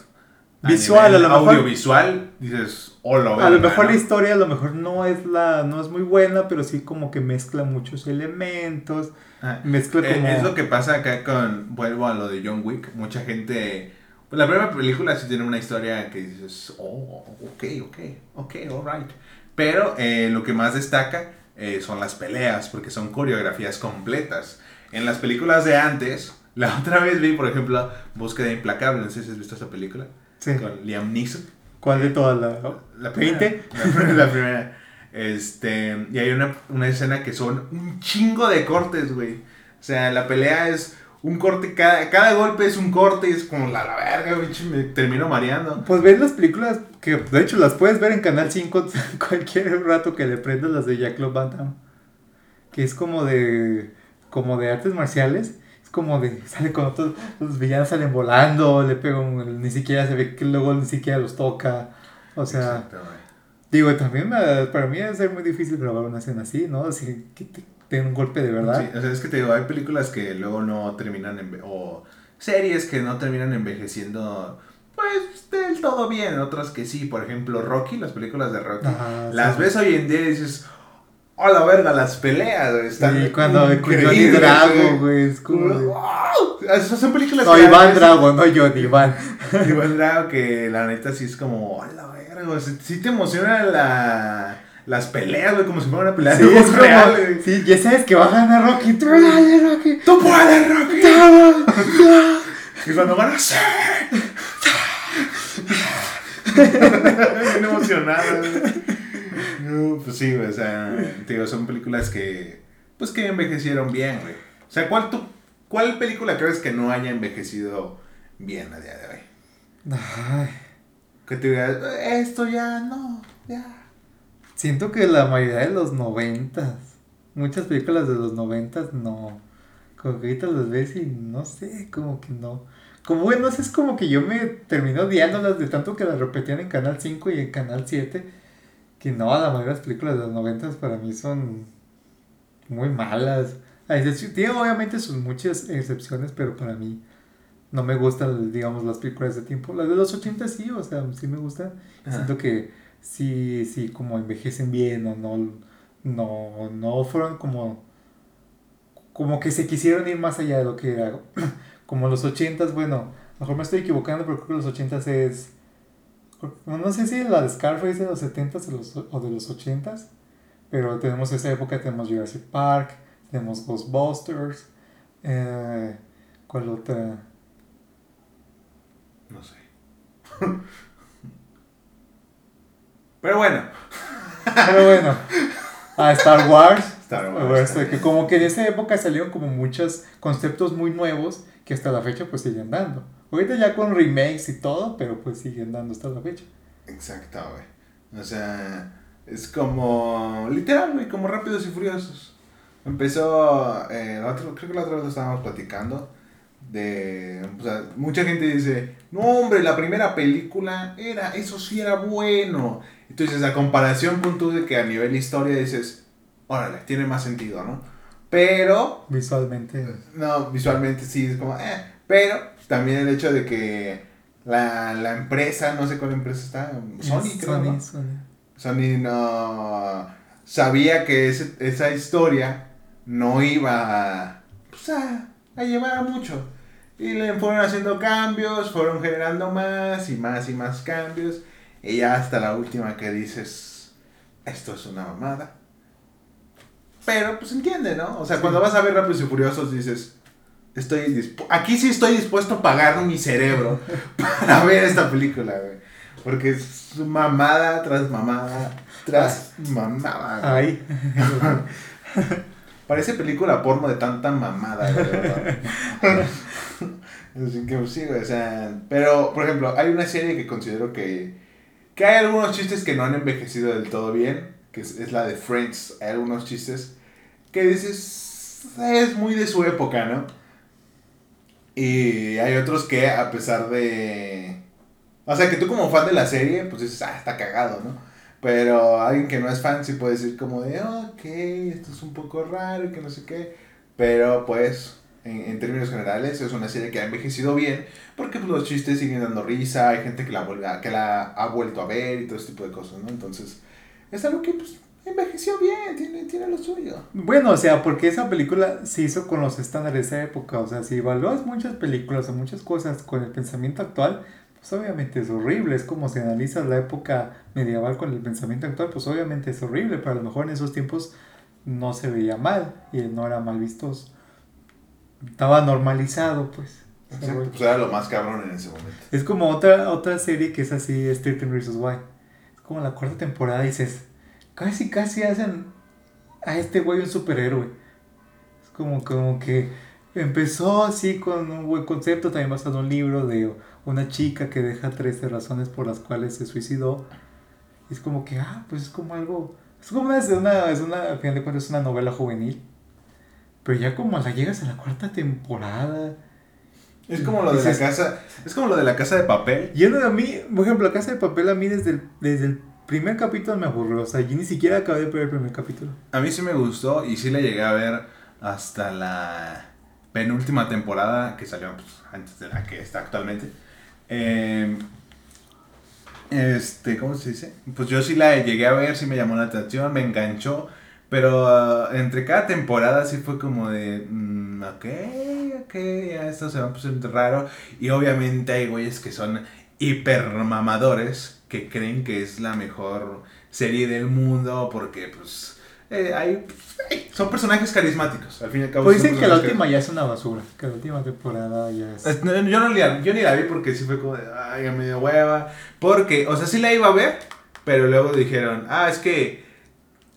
Visual, a lo mejor- audiovisual, dices, oh, lo A lo verga", mejor la historia a lo mejor no es la no es muy buena, pero sí como que mezcla muchos elementos, Ah, mezcla eh, como Es lo que pasa acá con, vuelvo a lo de John Wick, mucha gente, pues la primera película sí tiene una historia que dices, oh, ok, ok, ok, alright. Pero eh, lo que más destaca eh, son las peleas, porque son coreografías completas. En las películas de antes, [laughs] la otra vez vi, por ejemplo, Búsqueda Implacable, no sé si has visto esa película, Sí. con Liam Neeson. ¿Cuál de todas la, La ¿Veinte? primera. La, la primera. Este, y hay una, una escena que son un chingo de cortes, güey. O sea, la pelea es un corte, cada, cada golpe es un corte y es como la, la verga, ch- me termino mareando. Pues ven las películas que de hecho las puedes ver en Canal 5 [laughs] cualquier rato que le prendas las de Van Damme. Que es como de como de artes marciales, es como de [laughs] sale con otros los villanos salen volando, le pegan ni siquiera se ve que luego ni siquiera los toca. O sea, digo, también me- para mí debe ser muy difícil grabar una escena así, ¿no? Así te den un golpe de verdad. Sí, o sea, es que te digo, hay películas que luego no terminan, enve- o series que no terminan envejeciendo, pues, del todo bien. Otras que sí, por ejemplo, Rocky, las películas de Rocky. Ajá, Las sí. ves hoy en día y dices, oh la verga, las peleas están Sí, cuando Johnny Drago, güey, es como de- ¡Wow! Esas son películas No, que a Iván veces- Drago, no Johnny, Iván. Iván Drago que la neta sí es como, oh la verga, güey, sí, sí te emociona la, las peleas, güey, como si fuera una pelea Sí, de es como- real, güey. sí, ya sabes que va a ganar Rocky. Tú dale, Rocky. ¡Tú puedes, Rocky! Y cuando van a. [laughs] Bien emocionado, güey. No, pues sí, güey, o sea, digo, son películas que, pues que envejecieron bien, güey. O sea, ¿cuál, tú, ¿cuál película crees que no haya envejecido bien a día de hoy? Ay, Que te digas, esto ya no, ya. Siento que la mayoría de los noventas, muchas películas de los noventas no. Como que ahorita las ves y no sé, como que no. Como bueno, es como que yo me terminé odiándolas de tanto que las repetían en Canal 5 y en Canal 7. Que no, la mayoría de las películas de los noventas para mí son muy malas. Tiene obviamente sus muchas excepciones, pero para mí no me gustan, digamos, las películas de tiempo. Las de los 80 sí, o sea, sí me gustan. Siento que sí, sí, como envejecen bien o no, no, no fueron como, como que se quisieron ir más allá de lo que era. [clears throat] Como los 80s, bueno, a lo mejor me estoy equivocando, pero creo que los 80s es, no sé si la de Scarface de los 70s o, de los 80s, pero tenemos esa época, tenemos Jurassic Park, tenemos Ghostbusters, eh, ¿cuál otra? No sé. [laughs] Pero bueno. Pero bueno, a Star Wars. Star Wars. este, que como que en esa época salieron como muchos conceptos muy nuevos que hasta la fecha pues siguen dando. Ahorita ya con remakes y todo, pero pues siguen dando hasta la fecha. Exacto, güey. O sea, es como. Literal, güey, como rápidos y furiosos. Empezó. eh, la otra- creo que la otra vez lo estábamos platicando. De. O sea, mucha gente dice: No, hombre, la primera película era. Eso sí era bueno. Entonces, a comparación con tú de que a nivel historia dices: Órale, tiene más sentido, ¿no? Pero Visualmente. no, visualmente sí, es como, eh. Pero también el hecho de que la, la empresa, no sé cuál empresa está, Sony, es creo. Sony, ¿no? Sony. Sony no sabía que ese- esa historia no iba a, pues, a, a llevar a mucho. Y le fueron haciendo cambios, fueron generando más y más y más cambios. Y ya hasta la última que dices, esto es una mamada. Pero pues entiende, ¿no? O sea, Sí. cuando vas a ver Rápidos y Furiosos dices, estoy dispu- aquí sí estoy dispuesto a pagar mi cerebro [laughs] para ver esta película, güey. Porque es mamada tras mamada tras mamada. Ay. [laughs] Parece película porno de tanta mamada, güey, verdad. Así que pues, sí, güey, o sea, pero por ejemplo, hay una serie que considero que que hay algunos chistes que no han envejecido del todo bien, que es, la de Friends, hay algunos chistes que dices es muy de su época, ¿no? Y hay otros que a pesar de o sea, que tú como fan de la serie, pues dices, ah, está cagado, ¿no? Pero alguien que no es fan sí puede decir como de, ok, esto es un poco raro y que no sé qué. Pero pues, en, en términos generales, es una serie que ha envejecido bien porque pues, los chistes siguen dando risa, hay gente que la, vuelve que la ha vuelto a ver y todo ese tipo de cosas, ¿no? Entonces, es algo que pues envejeció bien, tiene, tiene lo suyo. Bueno, o sea, porque esa película se hizo con los estándares de esa época. O sea, si evalúas muchas películas o muchas cosas con el pensamiento actual, pues obviamente es horrible. Es como si analizas la época medieval con el pensamiento actual, pues obviamente es horrible. Pero a lo mejor en esos tiempos no se veía mal y no era mal vistoso. Estaba normalizado, pues. Exacto, pues era lo más cabrón en ese momento. Es como otra, otra serie que es así, es 13 Reasons Why. Es como la cuarta temporada y dices, casi, casi hacen a este güey un superhéroe. Es como, como que empezó así con un buen concepto, también basado en un libro de una chica que deja 13 razones por las cuales se suicidó. Es como que, ah, pues es como algo, es como una, es una, es una, al final de cuentas es una novela juvenil. Pero ya como la llegas a la cuarta temporada, Es como lo de la casa, es como lo de la casa de papel. No, a mí, por ejemplo, La Casa de Papel a mí desde el, desde el primer capítulo me aburrió. O sea, yo ni siquiera acabé de ver el primer capítulo. A mí sí me gustó y sí la llegué a ver hasta la penúltima temporada que salió pues, antes de la que está actualmente. Eh, este, ¿cómo se dice? Pues yo sí la llegué a ver, sí me llamó la atención, me enganchó, pero ah, entre cada temporada sí fue como de, mm, ok, ok, ya esto se va a poner raro. Y obviamente hay güeyes que son hiper mamadores que creen que es la mejor serie del mundo porque pues eh, hay, son personajes carismáticos, al fin y al cabo. Pues dicen que la última ya es una basura. Que la última temporada ya es. es- no, Yo, no la, yo ni la vi porque sí fue como de, ay, ya me dio hueva. Porque, o sea, sí la iba a ver, pero luego dijeron, ah, es que,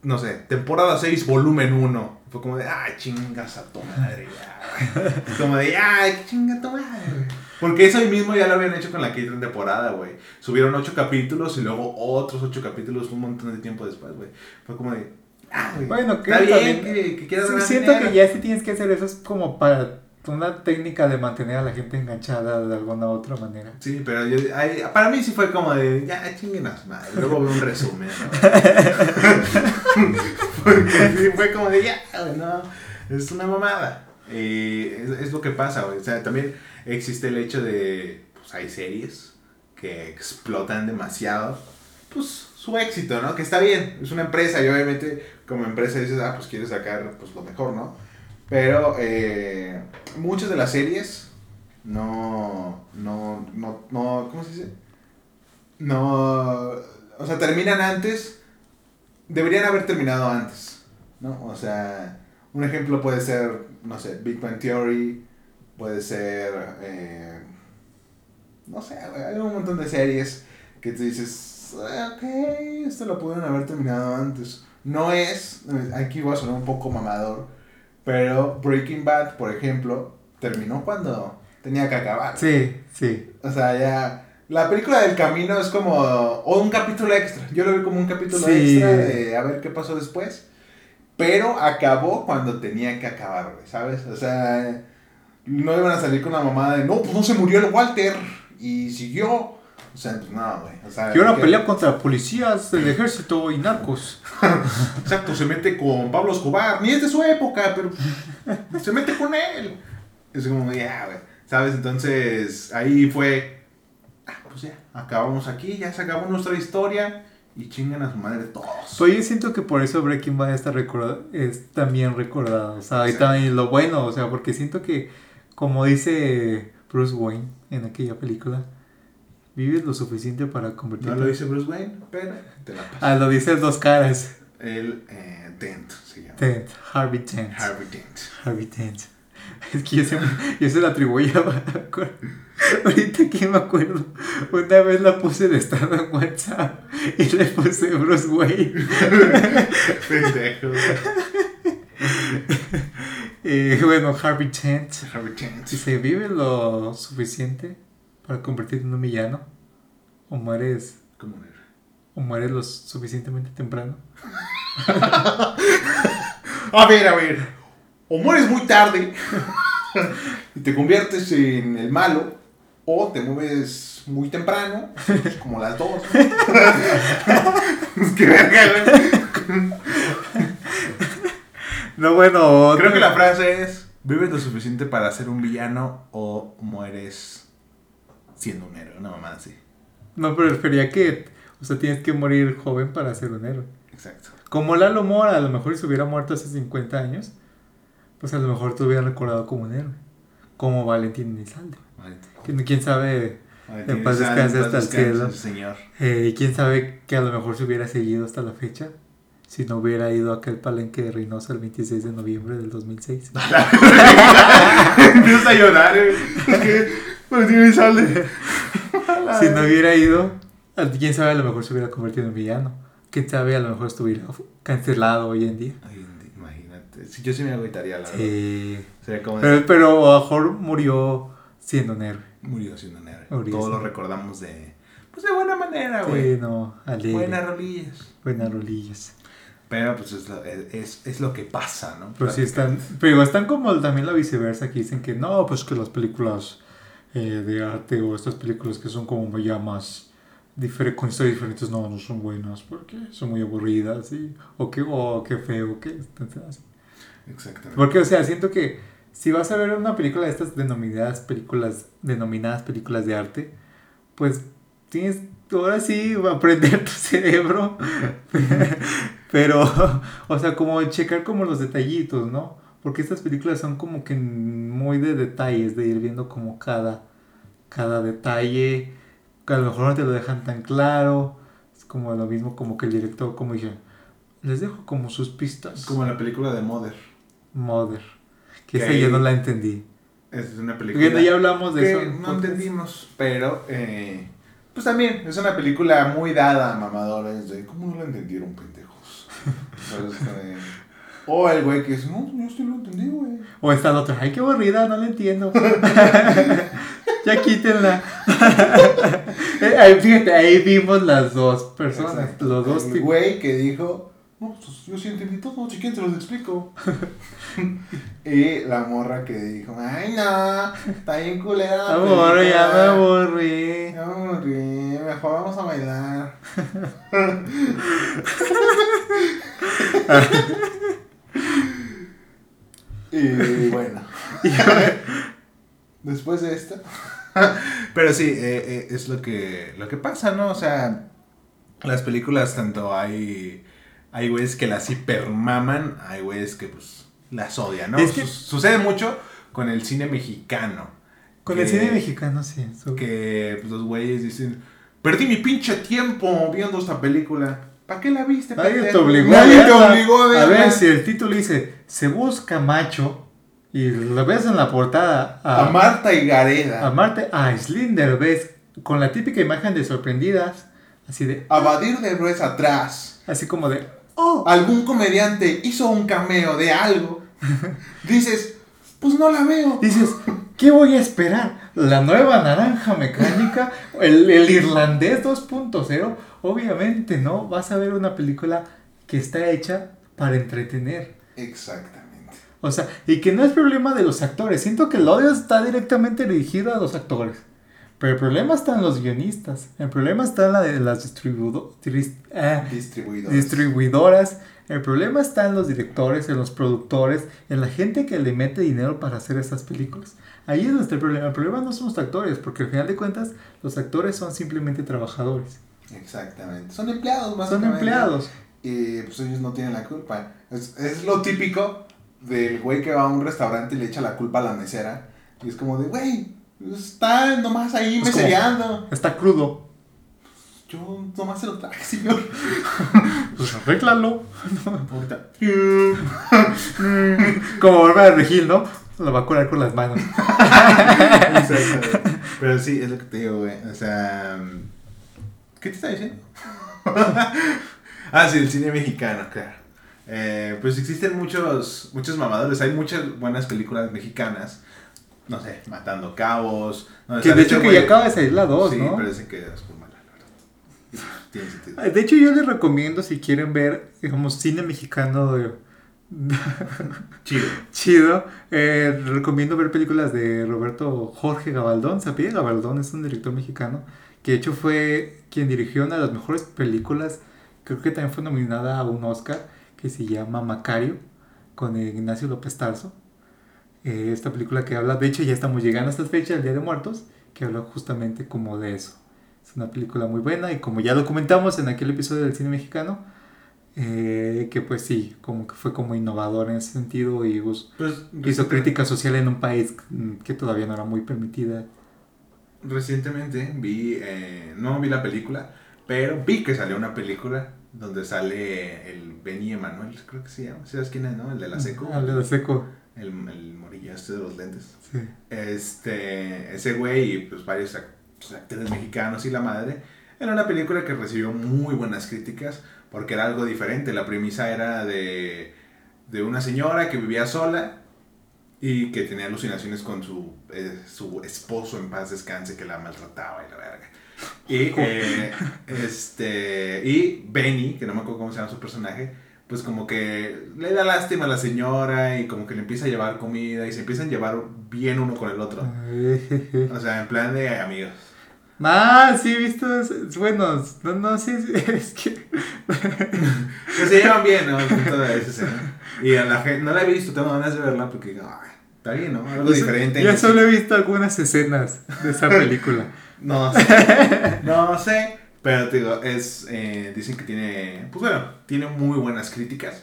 no sé, temporada 6, volumen 1. Fue como de, ay, chingas a tu madre, ya. güey". [laughs] Es como de, ay, chinga tu madre, güey". Porque eso ahí mismo ya lo habían hecho con la quinta temporada, güey. Subieron 8 capítulos y luego otros 8 capítulos un montón de tiempo después, güey. Fue como de, ah, güey. Bueno, que también- que, que Sí, ganar siento dinero". que ya si tienes que hacer eso es como para una técnica de mantener a la gente enganchada de alguna otra manera. Sí, pero yo, ay, para mí sí fue como de, ya chinguen. Luego veo un resumen, ¿no? [laughs] Porque sí fue como de, ya, no. es una mamada. Eh, es, es lo que pasa, güey. O sea, también existe el hecho de, pues hay series que explotan demasiado, pues su éxito, ¿no? Que está bien, es una empresa y obviamente como empresa dices, ah, pues quieres sacar pues lo mejor, ¿no? Pero eh, muchas de las series no, no, no, no, ¿cómo se dice? No, o sea, terminan antes, deberían haber terminado antes, ¿no? O sea, un ejemplo puede ser, no sé, Big Bang Theory, puede ser, eh, no sé, hay un montón de series que te dices, "Ah, ok, esto lo pudieron haber terminado antes. No es, aquí voy a sonar un poco mamador, pero Breaking Bad, por ejemplo, terminó cuando tenía que acabar. Sí, sí. O sea, ya. La película del camino es como. O un capítulo extra. Yo lo vi como un capítulo Sí. extra de a ver qué pasó después. Pero acabó cuando tenía que acabar, güey, ¿sabes? O sea. No iban a salir con la mamada de no, pues no se murió el Walter. Y siguió. O sea, pues no, güey. O sea, Y ahora que- pelea contra policías del ejército y narcos. [laughs] Exacto, se mete con Pablo Escobar. Ni es de su época, pero se mete con él. Es como, ya, güey. ¿Sabes? Entonces, ahí fue. Ah, pues ya, acabamos aquí, ya se acabó nuestra historia. Y chingan a su madre todos. Pues yo siento que por eso Breaking Bad está recorda- es también recordado. O sea, y Sí. también lo bueno, o sea, porque siento que, como dice Bruce Wayne en aquella película, vives lo suficiente para convertirte No lo dice Bruce Wayne, pero te la paso. Ah, lo dice dos caras. El eh, Dent se llama. Dent, Harvey Dent. Harvey Dent. Harvey Dent. [laughs] Es que yo se, yo se la atribuía. [laughs] Ahorita que me acuerdo, una vez la puse de estado en WhatsApp y le puse Bruce Wayne. [laughs] Pendejo. Eh, bueno, Harvey Dent. Harvey Dent. Si se vive lo suficiente para convertirte en un villano, o mueres, ¿Cómo era? o mueres lo suficientemente temprano. [laughs] A ver, a ver. O mueres muy tarde y te conviertes en el malo, o te mueves muy temprano, pues, como las dos. No, [laughs] bueno, Creo que la frase es: ¿vives lo suficiente para ser un villano o mueres siendo un héroe? Una mamá así. No, pero refería que, o sea, tienes que morir joven para ser un héroe. Exacto. Como Lalo Mora, a lo mejor si se hubiera muerto hace 50 años, pues a lo mejor te hubieran recordado como un héroe. Como Valentín Elizalde. Que quién sabe, En paz descanse hasta el cielo. Señor. eh, quién sabe que a lo mejor se hubiera seguido hasta la fecha. Si no hubiera ido a aquel palenque de Reynosa el 26 de noviembre del 2006. [laughs] [laughs] Empieza a llorar, eh. Valentín sale. [laughs] si no hubiera ido, quién sabe, a lo mejor se hubiera convertido en villano. Quién sabe, a lo mejor estuviera cancelado hoy en día. Imagínate. Yo sí me agüitaría, la verdad. Sí. Como Pero, pero a lo mejor murió siendo un héroe. murió siendo un héroe. Murió Todos lo recordamos de. Pues de buena manera, güey. Sí, no. Buenas rolillas. Buenas rolillas. Pero pues es lo, es, es lo que pasa, ¿no? Pero sí están, pero están como también la viceversa, que dicen que no, pues que las películas eh, de arte o estas películas que son como ya más diferentes, con historias diferentes, no, no son buenas porque son muy aburridas y, o que, o qué feo, así. Exactamente. Porque, o sea, siento que si vas a ver una película de estas denominadas películas, denominadas películas de arte, pues tienes, ahora sí, aprender tu cerebro, [laughs] pero, o sea, como checar como los detallitos, ¿no? Porque estas películas son como que muy de detalles, de ir viendo como cada, cada detalle, que a lo mejor no te lo dejan tan claro, es como lo mismo como que el director, como dije, les dejo como sus pistas. Como la película de Mother. Mother. Que Que esa yo no la entendí. Es una película. Porque ya hablamos de que eso. en no entendimos, pero eh, pues también es una película muy dada a mamadores de ¿cómo no la entendieron, pendejos? [laughs] ¿Sabes? Eh, o el güey que dice, no, yo sí lo entendí, güey. O esta la otra, ay, qué aburrida, no la entiendo. [laughs] ya quítenla. [laughs] Eh, fíjate, ahí vimos las dos personas, Exacto. los dos El güey que dijo, no, pues yo sí entendí todo, si quieren te los explico. [laughs] y la morra que dijo, ay no, está bien culera. la Amor, ya me aburrí. Ya me aburrí, mejor vamos a bailar. [laughs] Y bueno. Después de esto. [laughs] Pero sí, eh, eh, es lo que, lo que pasa, ¿no? O sea, las películas tanto hay... Hay güeyes que las hipermaman, hay güeyes que pues las odian, ¿no? Es. Sucede mucho con el cine mexicano. Con el cine mexicano, sí. Que pues, los güeyes dicen, perdí mi pinche tiempo viendo esta película. ¿Para qué la viste? Nadie te obligó, a verla. A ver, si el título dice, se busca macho y lo ves en la portada A a, Marta y Gareda. a Marte, a Slinder, ves con la típica imagen de sorprendidas, así de, A Badir de Ruiz atrás. así como de, oh, Algún comediante hizo un cameo de algo. [laughs] Dices, pues no la veo. dices, ¿qué voy a esperar? ¿La nueva naranja mecánica? ¿El, el irlandés 2.0? Obviamente no, vas a ver una película que está hecha para entretener. Exactamente. O sea, y que no es problema de los actores. Siento que el odio está directamente dirigido a los actores. Pero el problema está en los guionistas. El problema está en la de las distribuido- tris- ah, Distribuidor. distribuidoras. El problema está en los directores, en los productores, en la gente que le mete dinero para hacer esas películas. Ahí es el problema. El problema no son los actores, porque al final de cuentas los actores son simplemente trabajadores. Exactamente. Son empleados, Son básicamente. empleados. Y pues ellos no tienen la culpa. Es, es lo típico del güey que va a un restaurante y le echa la culpa a la mesera. Y es como de, güey, está nomás ahí Es mesereando. Está crudo. Yo nomás se lo traje, señor. [laughs] Pues arréglalo. Ahorita. [laughs] Como Bárbara de Regil, ¿no? Lo va a curar con las manos. [laughs] Pero sí, es lo que te digo, güey. O sea. ¿Qué te está diciendo? ah, sí, el cine mexicano, claro. Eh, pues existen muchos, muchos mamadores. Hay muchas buenas películas mexicanas. No sé, Matando Cabos. Que de hecho que ya acaba de salir la 2, sí, dicen que es muy mala, la verdad. Tiene sentido. De hecho yo les recomiendo si quieren ver, digamos, cine mexicano de- [laughs] Chido. chido, eh, recomiendo ver películas de Roberto Jorge Gabaldón. ¿Sabía? Gabaldón es un director mexicano que de hecho fue quien dirigió una de las mejores películas, creo que también fue nominada a un Oscar, que se llama Macario, con Ignacio López Tarso. Eh, esta película que habla, de hecho ya estamos llegando a esta fecha, el Día de Muertos, que habla justamente como de eso. Es una película muy buena y como ya lo comentamos en aquel episodio del cine mexicano, eh, que pues sí, como que fue como innovador en ese sentido y Pues, hizo crítica social en un país que todavía no era muy permitida. Recientemente vi, eh, no vi la película, pero vi que salió una película donde sale el Benny Emanuel, creo que se llama. ¿Sabes quién es, no? El de la seco. Ah, de la seco. El, el este de los lentes. Sí. Este, ese güey y pues varios pues, actores mexicanos y la madre. Era una película que recibió muy buenas críticas porque era algo diferente. La premisa era de, de una señora que vivía sola y que tenía alucinaciones con su, eh, su esposo en paz descanse que la maltrataba y la verga. Y, eh, este, y Benny, que no me acuerdo cómo se llama su personaje, pues como que le da lástima a la señora y como que le empieza a llevar comida y se empiezan a llevar bien uno con el otro. O sea, en plan de amigos. Ah, sí, he visto. Bueno, no, no, sí, sí, [laughs] es que. [laughs] Que se llevan bien, ¿no? Esa escena. Y a la gente, no la he visto, tengo ganas de verla porque digo, "Ay, está bien, ¿no? Algo diferente. Ya solo he visto algunas escenas de esa película. No [laughs] sé. No sé. Pero te digo, es. eh, dicen que tiene. Pues bueno, tiene muy buenas críticas.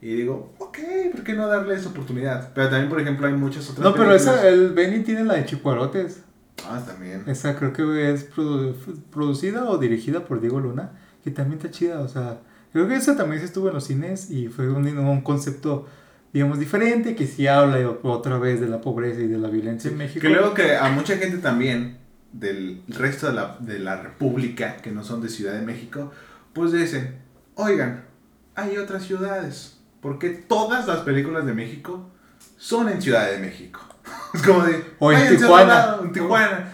Y digo, ok, ¿por qué no darles oportunidad? Pero también, por ejemplo, hay muchas otras No, pero películas- esa, el Benny tiene la de Chicuarotes. Ah, también. Esa creo que es produ- producida o dirigida por Diego Luna, que también está chida, o sea, creo que esa también se estuvo en los cines y fue un, un concepto, digamos, diferente, que sí habla otra vez de la pobreza y de la violencia en México. Luego que a mucha gente también del resto de la, de la República, que no son de Ciudad de México, pues dicen, oigan, hay otras ciudades. Porque todas las películas de México son en Ciudad de México. [laughs] Es como de... O en "Váyanse a otro Tijuana". lado, en Tijuana.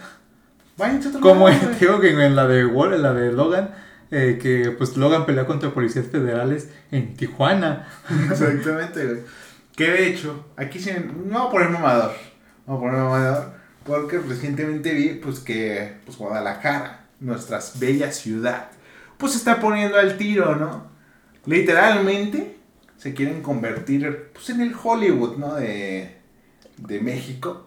Váyanse otro Como lado, en, güey". digo que en la de Wall, en la de Logan, eh, que pues Logan pelea contra policías federales en Tijuana. [laughs] Exactamente, güey. Que de hecho, aquí sí, no voy a poner mamador. Vamos a poner mamador. Porque recientemente vi pues que pues, Guadalajara, nuestra bella ciudad, pues se está poniendo al tiro, ¿no? Literalmente se quieren convertir pues, en el Hollywood, ¿no? De, de México.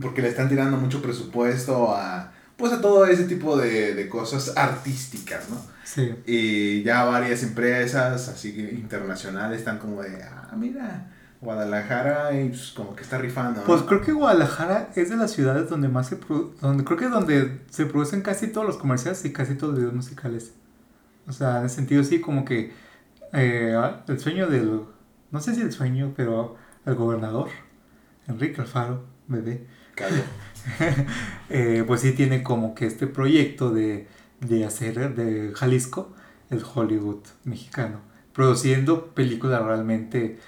porque le están tirando mucho presupuesto a, pues a todo ese tipo de, de cosas artísticas, ¿no? Sí. Y ya varias empresas, así internacionales, están como de, ah, mira, Guadalajara, y pues como que está rifando. ¿no? Pues creo que Guadalajara es de las ciudades donde más se produ- donde creo que es donde se producen casi todos los comerciales y casi todos los videos musicales. O sea, en ese sentido sí, como que eh, el sueño del, no sé si el sueño, pero el gobernador, Enrique Alfaro, bebé, Callo. [laughs] eh, pues sí tiene como que este proyecto de, de hacer de Jalisco el Hollywood mexicano, produciendo películas realmente,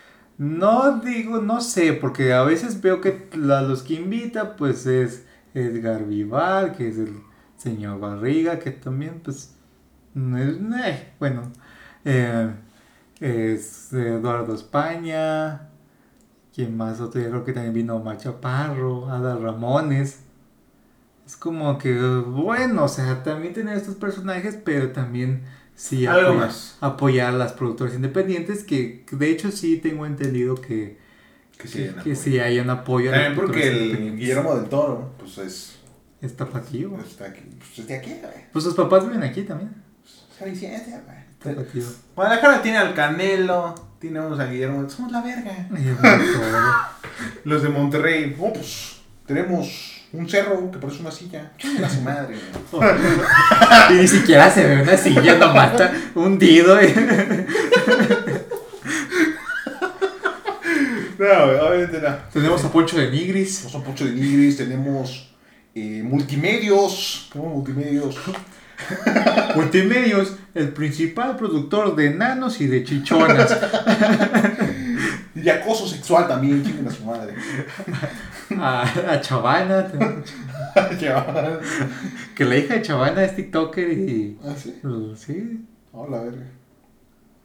no digo, no sé, porque a veces veo que la- los que invita pues es Edgar Vivar, que es el señor Barriga, que también pues, es- eh, bueno, eh, es Eduardo España, ¿Quién más? Otro día creo que también vino Omar Chaparro, Ada Ramones. Es como que, bueno, o sea, también tener estos personajes, pero también sí Algo apoyar, más. apoyar a las productoras independientes, que de hecho sí tengo entendido que, Que sí, que, sí hay un apoyo También porque el. Guillermo del Toro, pues es, Es tapatío. está aquí, pues es de aquí, güey. Pues sus papás viven aquí también. Jalisciense, güey. Tapatío. Guadalajara tiene al Canelo, tenemos a Guillermo, somos la verga. [laughs] Los de Monterrey, oh, pues tenemos un cerro que parece una silla. Chinga su madre, [laughs] y ni siquiera se ve una silla, [laughs] nomás está hundido. eh. No, obviamente no. Tenemos a Poncho de Nigris. Tenemos un pocho de nigris, tenemos eh, multimedios. Tenemos multimedios. [laughs] Multimedios, el principal productor de nanos y de chichonas. [laughs] Y acoso sexual también, chinguen a su madre. [laughs] A, a Chavana, que la hija de Chavana es TikToker y. Ah, sí. uh, Sí. Hola, verga.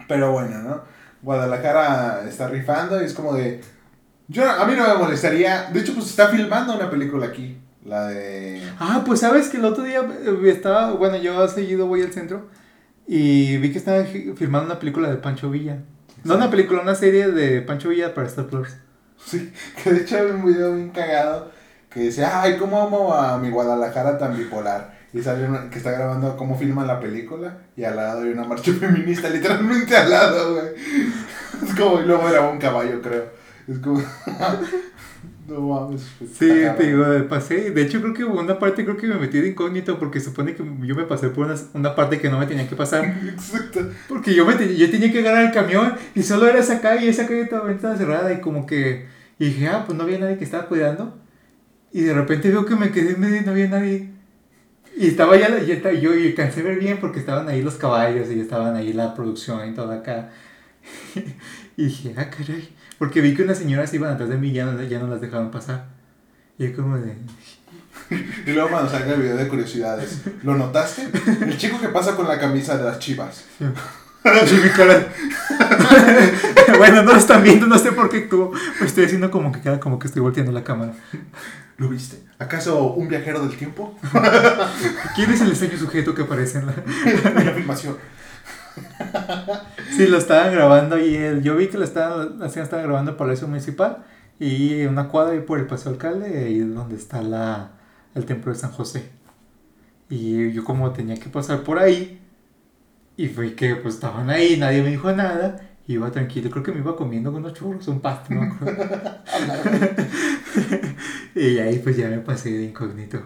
Pero bueno, ¿no? Guadalajara está rifando y es como de. Yo, a mí no me molestaría. De hecho, pues está filmando una película aquí. La de. Ah, pues sabes que el otro día eh, estaba. Bueno, yo seguido voy al centro y vi que estaba filmando una película de Pancho Villa. No Sí. una película, una serie de Pancho Villa para Star Plus. Sí, [laughs] que de hecho hay un video bien cagado que dice, ay, ¿cómo amo a mi Guadalajara tan bipolar? Y sale una, que está grabando cómo filman la película y al lado hay una marcha [laughs] feminista, literalmente al lado, güey. [laughs] Es como, y luego grabó un caballo, creo. Es como, no mames. Sí, te digo, pasé. De hecho, creo que hubo una parte creo que me metí de incógnito porque supone que yo me pasé por una, una parte que no me tenía que pasar. [laughs] Exacto. Porque yo, me te- yo tenía que agarrar el camión y solo era esa calle y esa calle toda estaba cerrada y como que y dije, ah, pues no había nadie que estaba cuidando. Y de repente veo que me quedé en medio y no había nadie. Y estaba ya, la- ya está- yo y alcancé a ver bien porque estaban ahí los caballos y estaban ahí la producción y todo acá. [laughs] y dije, ah, caray. Porque vi que unas señoras iban atrás de mí y ya no, ya no las dejaban pasar. Y yo como de... Y luego cuando salga el video de curiosidades, ¿lo notaste? El chico que pasa con la camisa de las chivas. [laughs] Sí, mi cara. [laughs] bueno, no lo están viendo, no sé por qué tú. Pero estoy haciendo como que queda como que estoy volteando la cámara. ¿Lo viste? ¿Acaso un viajero del tiempo? [laughs] ¿Quién es el extraño sujeto que aparece en la.? En la filmación. Sí, lo estaban grabando y él, yo vi que lo estaban, la escena estaba grabando en Palacio Municipal y una cuadra ahí por el Paseo Alcalde, ahí es donde está la, el templo de San José. Y yo como tenía que pasar por ahí y fue que pues estaban ahí, nadie me dijo nada, iba tranquilo, creo que me iba comiendo con unos churros, un pasto, no me acuerdo. [laughs] [laughs] y ahí pues ya me pasé de incógnito.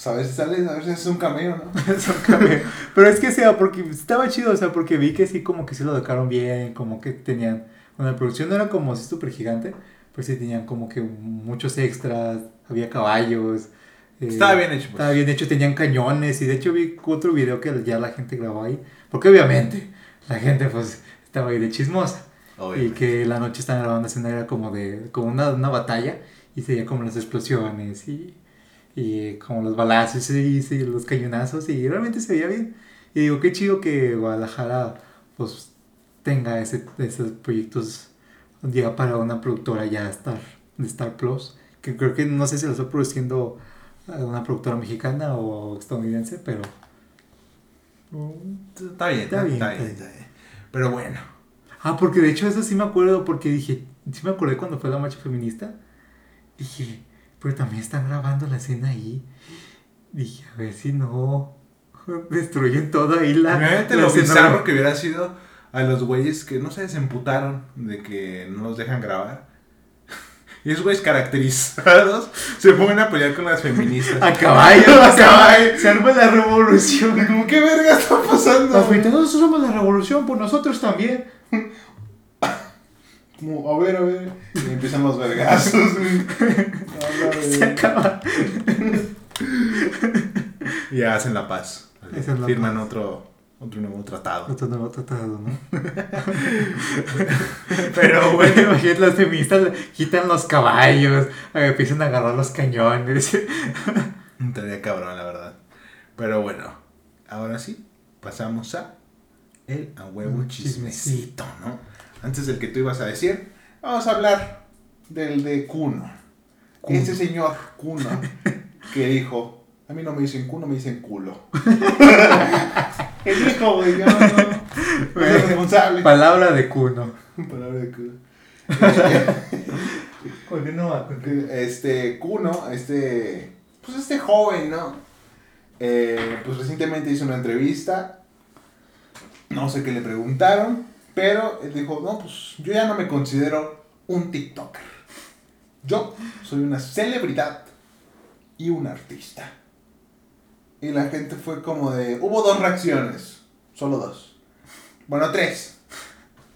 Sea, a veces sales, a veces es un cameo, ¿no? [laughs] Eso cambió. Pero es que sea, porque estaba chido, o sea, porque vi que sí, como que sí lo dejaron bien, como que tenían. Bueno, la producción no era como así súper gigante, pero sí tenían como que muchos extras, había caballos. eh, Estaba bien hecho, pues. Estaba bien hecho, tenían cañones, y de hecho vi otro video que ya la gente grabó ahí, porque obviamente la gente pues estaba ahí de chismosa. Y que la noche estaban grabando escena era como de como una, una batalla y se veía como las explosiones y, y como los balazos y, y los cañonazos y realmente se veía bien. Y digo, qué chido que Guadalajara pues tenga ese, esos proyectos ya para una productora ya Star, de Star Plus, que creo que no sé si lo está produciendo una productora mexicana o estadounidense, pero... Está bien, Está bien, está bien, está bien. Pero bueno. Ah, porque de hecho eso sí me acuerdo, porque dije, sí me acordé cuando fue la marcha feminista. Dije, pero también están grabando la escena ahí. Dije, a ver si no [laughs] destruyen todo ahí la. La lo escena. bizarro que hubiera sido a los güeyes que no se desemputaron de que no los dejan grabar. [laughs] Y esos güeyes caracterizados [laughs] se ponen a pelear con las feministas. A caballo, A caballo. Se arma la revolución. ¿qué verga está pasando? Los nosotros somos la revolución, por nosotros también. Como, a ver, a ver. Y empiezan los vergazos. Se acaba. [laughs] Y ya hacen la paz. Esa es la Firman paz. otro, otro nuevo tratado. Otro nuevo tratado, ¿no? [laughs] Pero Bueno, imagínate, las feministas quitan los caballos, eh, empiezan a agarrar los cañones. [laughs] Estaría cabrón, la verdad. Pero bueno, ahora sí, pasamos a el a huevo Un chismecito, ¿no? Antes del que tú ibas a decir, vamos a hablar del de. Kuno. Ese señor Kuno [laughs] que dijo, a mí no me dicen Kuno, me dicen culo. [laughs] ¿Qué dijo, güey? Yo no, no soy responsable. Palabra de cuno. Palabra de. [laughs] Continúa. este Kuno, este, pues este joven, ¿no? Eh, pues recientemente hizo una entrevista, no sé qué le preguntaron, pero él dijo, no, pues yo ya no me considero un TikToker. Yo soy una celebridad y un artista. Y la gente fue como de, hubo dos reacciones, solo dos. Bueno, tres.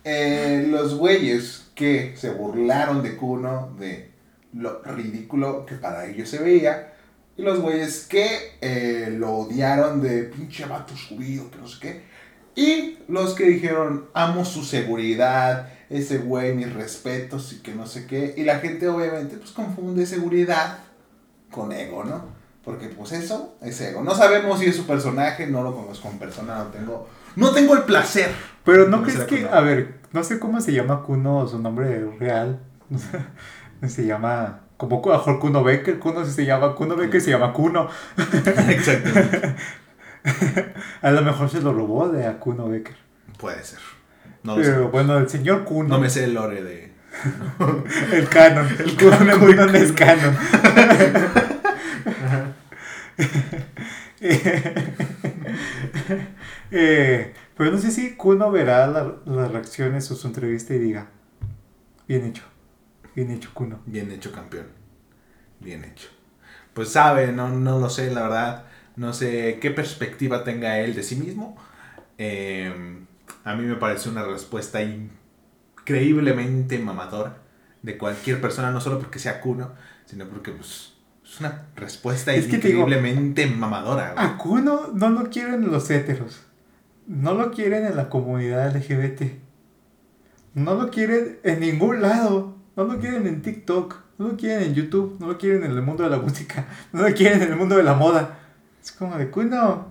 Eh, los güeyes que se burlaron de Kuno, de lo ridículo que para ellos se veía, y los güeyes que eh, lo odiaron de pinche vato subido, que no sé qué, y los que dijeron, amo su seguridad, ese güey, mis respetos y que no sé qué, y la gente obviamente pues confunde seguridad con ego, ¿no? Porque pues eso es ego. No sabemos si es su personaje, no lo conozco en persona, no tengo, no tengo el placer Pero no ¿Cómo crees que, Kuno? a ver, no sé cómo se llama Kuno o su nombre real. [laughs] se llama, como a lo mejor Kuno Becker, Kuno se llama, Kuno Becker se llama Kuno. Exactamente. [laughs] [laughs] A lo mejor se lo robó de a Kuno Becker. Puede ser. No lo sé. Pero bueno, el señor Kuno. No me sé el lore de. [laughs] [laughs] El canon. El Kuno, Kuno no es canon. Eh, pero no sé si Kuno verá la- las reacciones o su entrevista y diga, bien hecho, bien hecho Kuno. Bien hecho, campeón. Bien hecho. Pues sabe, no, no lo sé, la verdad. No sé qué perspectiva tenga él de sí mismo. Eh, a mí me parece una respuesta increíblemente mamadora de cualquier persona, no solo porque sea Kuno, sino porque pues, es una respuesta Es digo- increíblemente mamadora. güey. A Kuno no lo quieren los héteros, no lo quieren en la comunidad LGBT, no lo quieren en ningún lado, no lo quieren en TikTok, no lo quieren en YouTube, no lo quieren en el mundo de la música, no lo quieren en el mundo de la moda. Es como de Kuno,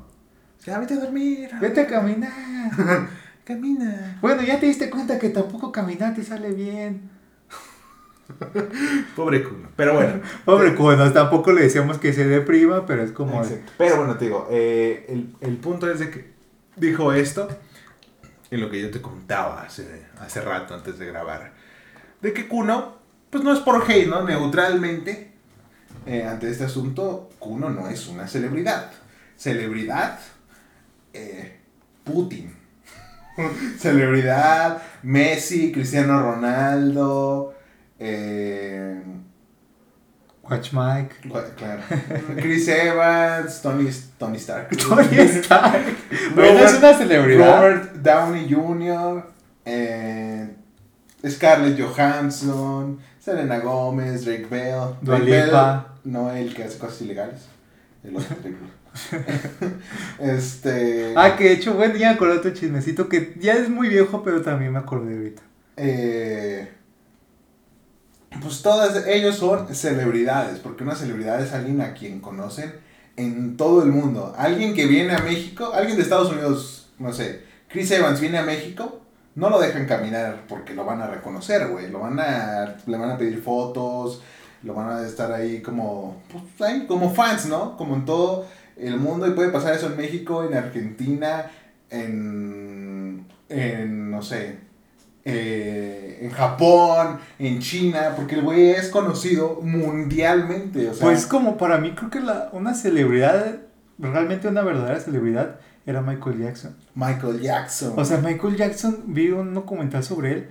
Ya vete a dormir. vete a caminar. [laughs] Camina. Bueno, ya te diste cuenta que tampoco caminar te sale bien. [laughs] Pobre Kuno. Pero bueno. [laughs] Pobre Kuno, tampoco le decíamos que se deprima, pero es como... de- Exacto. Pero bueno, te digo, eh, el, el punto es de que dijo esto, y lo que yo te contaba hace, hace rato antes de grabar, de que Kuno, pues no es por hate, ¿no? Neutralmente, eh, ante este asunto, Kuno no es una celebridad. Celebridad, eh, Putin. [laughs] celebridad, Messi, Cristiano Ronaldo, eh, Watch Mike. Claro. Chris Evans, Tony, Tony Stark. [laughs] Tony Stark. [laughs] Bueno, Robert- es una celebridad. Robert Downey Jr., eh, Scarlett Johansson, Selena Gomez, Drake Bell. Dua Drake Bell, Lipa. no el que hace cosas ilegales. El otro [laughs] Drake Bell. [laughs] este. Ah, que de hecho, bueno, ya me acordé de otro chismecito que ya es muy viejo, pero también me acordé ahorita. eh, pues todos ellos son celebridades, porque una celebridad es alguien a quien conocen en todo el mundo. Alguien que viene a México, alguien de Estados Unidos, no sé, Chris Evans viene a México, no lo dejan caminar porque lo van a reconocer, güey. Lo van a, le van a pedir fotos, lo van a estar ahí como, pues, ahí como fans, ¿no? Como en todo el mundo y puede pasar eso en México, en Argentina, en, en no sé, eh, en Japón, en China, porque el güey es conocido mundialmente. O sea, Pues como para mí creo que la, una celebridad, realmente una verdadera celebridad, era Michael Jackson. Michael Jackson. O sea, Michael Jackson, vi un documental sobre él,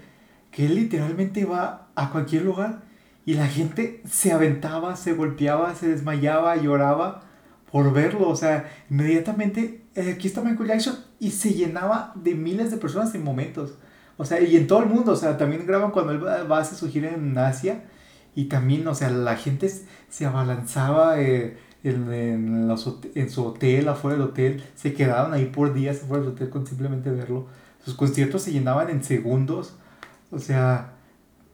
que él literalmente va a cualquier lugar y la gente se aventaba, se golpeaba, se desmayaba, lloraba por verlo. O sea, inmediatamente, eh, aquí está Michael Jackson y se llenaba de miles de personas en momentos. O sea, y en todo el mundo, o sea, también graban cuando él va, a hacer su gira en Asia y también, o sea, la gente se abalanzaba eh, en, en, los en su hotel, afuera del hotel, se quedaban ahí por días afuera del hotel con simplemente verlo. Sus conciertos se llenaban en segundos, o sea,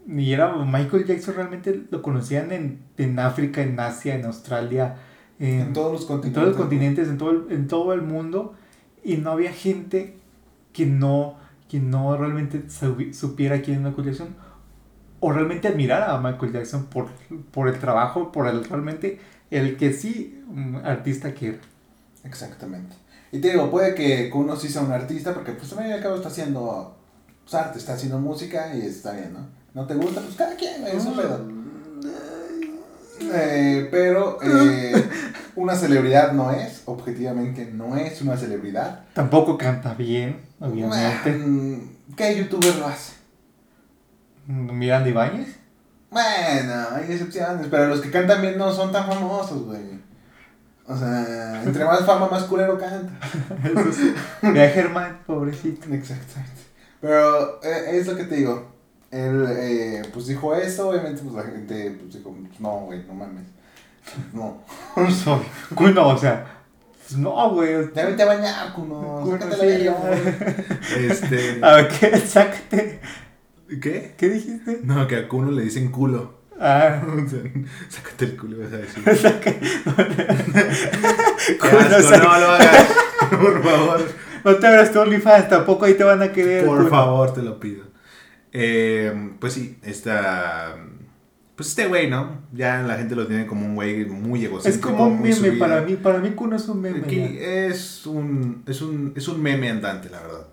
y era Michael Jackson realmente lo conocían en, en África, en Asia, en Australia, en, en todos los en continentes. todos los continentes, en todo, el, en todo el mundo, y no había gente que no, que no realmente supiera quién es Michael Jackson, o realmente admirara a Michael Jackson por, por el trabajo, por el realmente el que sí, mm, artista que era. Exactamente. Y te digo, puede que uno sí sea un artista, porque pues y al cabo está haciendo pues, arte, está haciendo música y está bien, ¿no? ¿No te gusta? Pues cada quien, es un pedo. Eh, pero eh, una celebridad no es, objetivamente no es una celebridad. Tampoco canta bien, obviamente. Mm, ¿Qué youtuber lo hace? Miranda Ibáñez. Bueno, hay excepciones, pero los que cantan bien no son tan famosos, güey. O sea, entre más fama, más culero canta. [laughs] Eso sí. Ve a Germán, pobrecito. Exactamente. Pero eh, es lo que te digo. Él, eh, pues dijo eso, obviamente, pues la gente, pues dijo, no, güey, no mames. No. [laughs] Soy- Cuno, o sea, pues no, güey. Ya vete a bañar, cuno. Sácate la. [laughs] Este. A ver, ¿qué? Sácate. ¿Qué? ¿Qué dijiste? No, que a Kuno le dicen culo. Ah, [laughs] O sea, Sácate el culo, vas a decir. [laughs] asco, saca- no lo hagas. Por favor. No te abras tu OnlyFans, tampoco ahí te van a querer. Por favor, te lo pido. Eh, pues sí, esta. Pues este güey, ¿no? Ya la gente lo tiene como un güey muy Es egocéntrico. como un meme para mí. Para mí, Kuno es un meme. Aquí es un, es, un, es un meme andante, la verdad.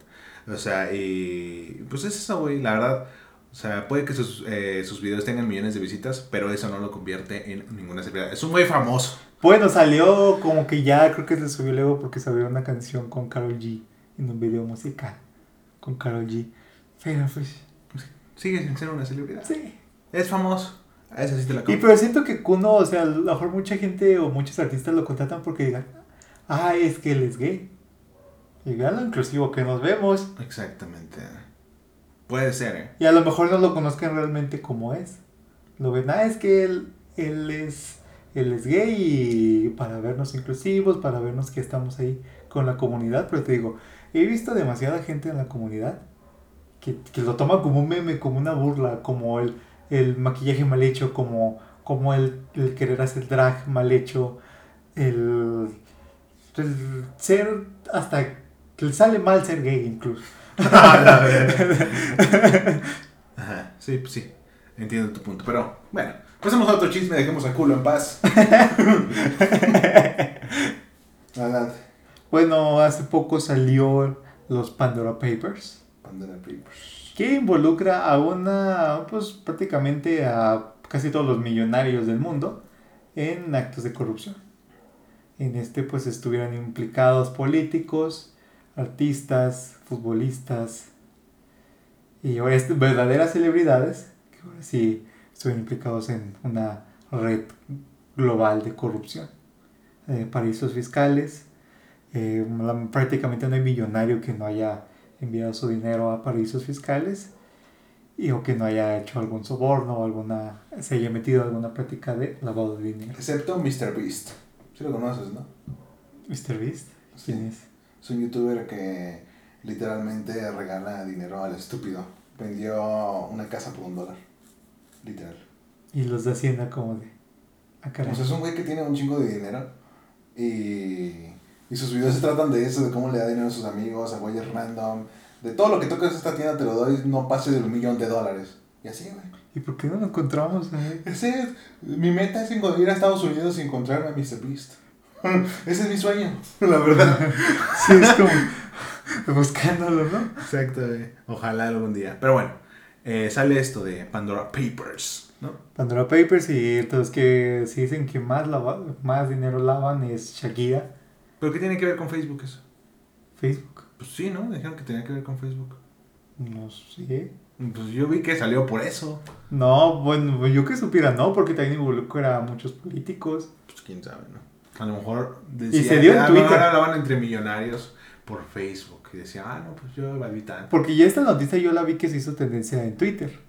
O sea, y pues es eso, güey, la verdad. O sea, puede que sus, eh, sus videos tengan millones de visitas, pero eso no lo convierte en ninguna celebridad. Es un güey famoso. Bueno, salió como que ya creo que se subió luego porque salió una canción con Carol G en un video musical con Carol G. Pero pues, Sigue sin ser una celebridad. sí. Es famoso. A esa sí te la Y compro. pero siento que Kuno, o sea a lo mejor mucha gente o muchos artistas lo contratan porque digan, ah, es que él es gay. Y vean lo inclusivo que nos vemos. Exactamente. Puede ser, ¿eh? Y a lo mejor no lo conozcan realmente como es. Lo ven, ah, es que él, él es él es gay y para vernos inclusivos, para vernos que estamos ahí con la comunidad. Pero te digo, he visto demasiada gente en la comunidad que, que lo toma como un meme, como una burla, como el, el maquillaje mal hecho, como, como el, el querer hacer drag mal hecho, el, el ser hasta le sale mal ser gay incluso. [laughs] Ajá, sí, pues sí. Entiendo tu punto. Pero bueno, pasemos a otro chisme, dejemos a culo en paz. [laughs] Adelante. Bueno, hace poco salió los Pandora Papers, Pandora Papers. que involucra a una, pues prácticamente a casi todos los millonarios del mundo en actos de corrupción. En este pues estuvieron implicados políticos, artistas, futbolistas y verdaderas celebridades que ahora sí estuvieron implicados en una red global de corrupción. Eh, paraísos fiscales, eh, la- prácticamente no hay millonario que no haya enviado su dinero a paraísos fiscales y o que no haya hecho algún soborno o alguna se haya metido alguna práctica de lavado de dinero. Excepto Mr. Beast. Sí lo conoces, ¿no? Mr. Beast, ¿quién Sí. es? Es un youtuber que literalmente regala dinero al estúpido. Vendió una casa por un dólar. Literal. Y los de Hacienda como de ah, sea, es un güey que tiene un chingo de dinero. Y, y sus videos se tratan de eso, de cómo le da dinero a sus amigos, a güeyes random. De todo lo que toques esta tienda te lo doy, no pase del millón de dólares. Y así, güey. ¿Y por qué no lo encontramos? ahí? Ese es, mi meta es ir a Estados Unidos y encontrarme a Mr. Beast. [laughs] Ese es mi sueño, [laughs] la verdad. Sí, es como [laughs] Buscándolo, ¿no? Exacto, güey. Ojalá algún día. Pero bueno, eh, sale esto de Pandora Papers, ¿no? Pandora Papers y entonces que si dicen que más, lava- más dinero lavan es Shakira, ¿Pero qué tiene que ver con Facebook eso? Facebook. Pues sí, ¿no? Dijeron que tenía que ver con Facebook. No sé. Pues yo vi que salió por eso. No, bueno, yo que supiera, no, porque también involucra a muchos políticos. Pues quién sabe, ¿no? A lo mejor Y se dio en ah, Twitter. Hablaban entre millonarios por Facebook. Y decía, ah, no, pues yo evadí tanto. Porque ya esta noticia yo la vi que se hizo tendencia en Twitter.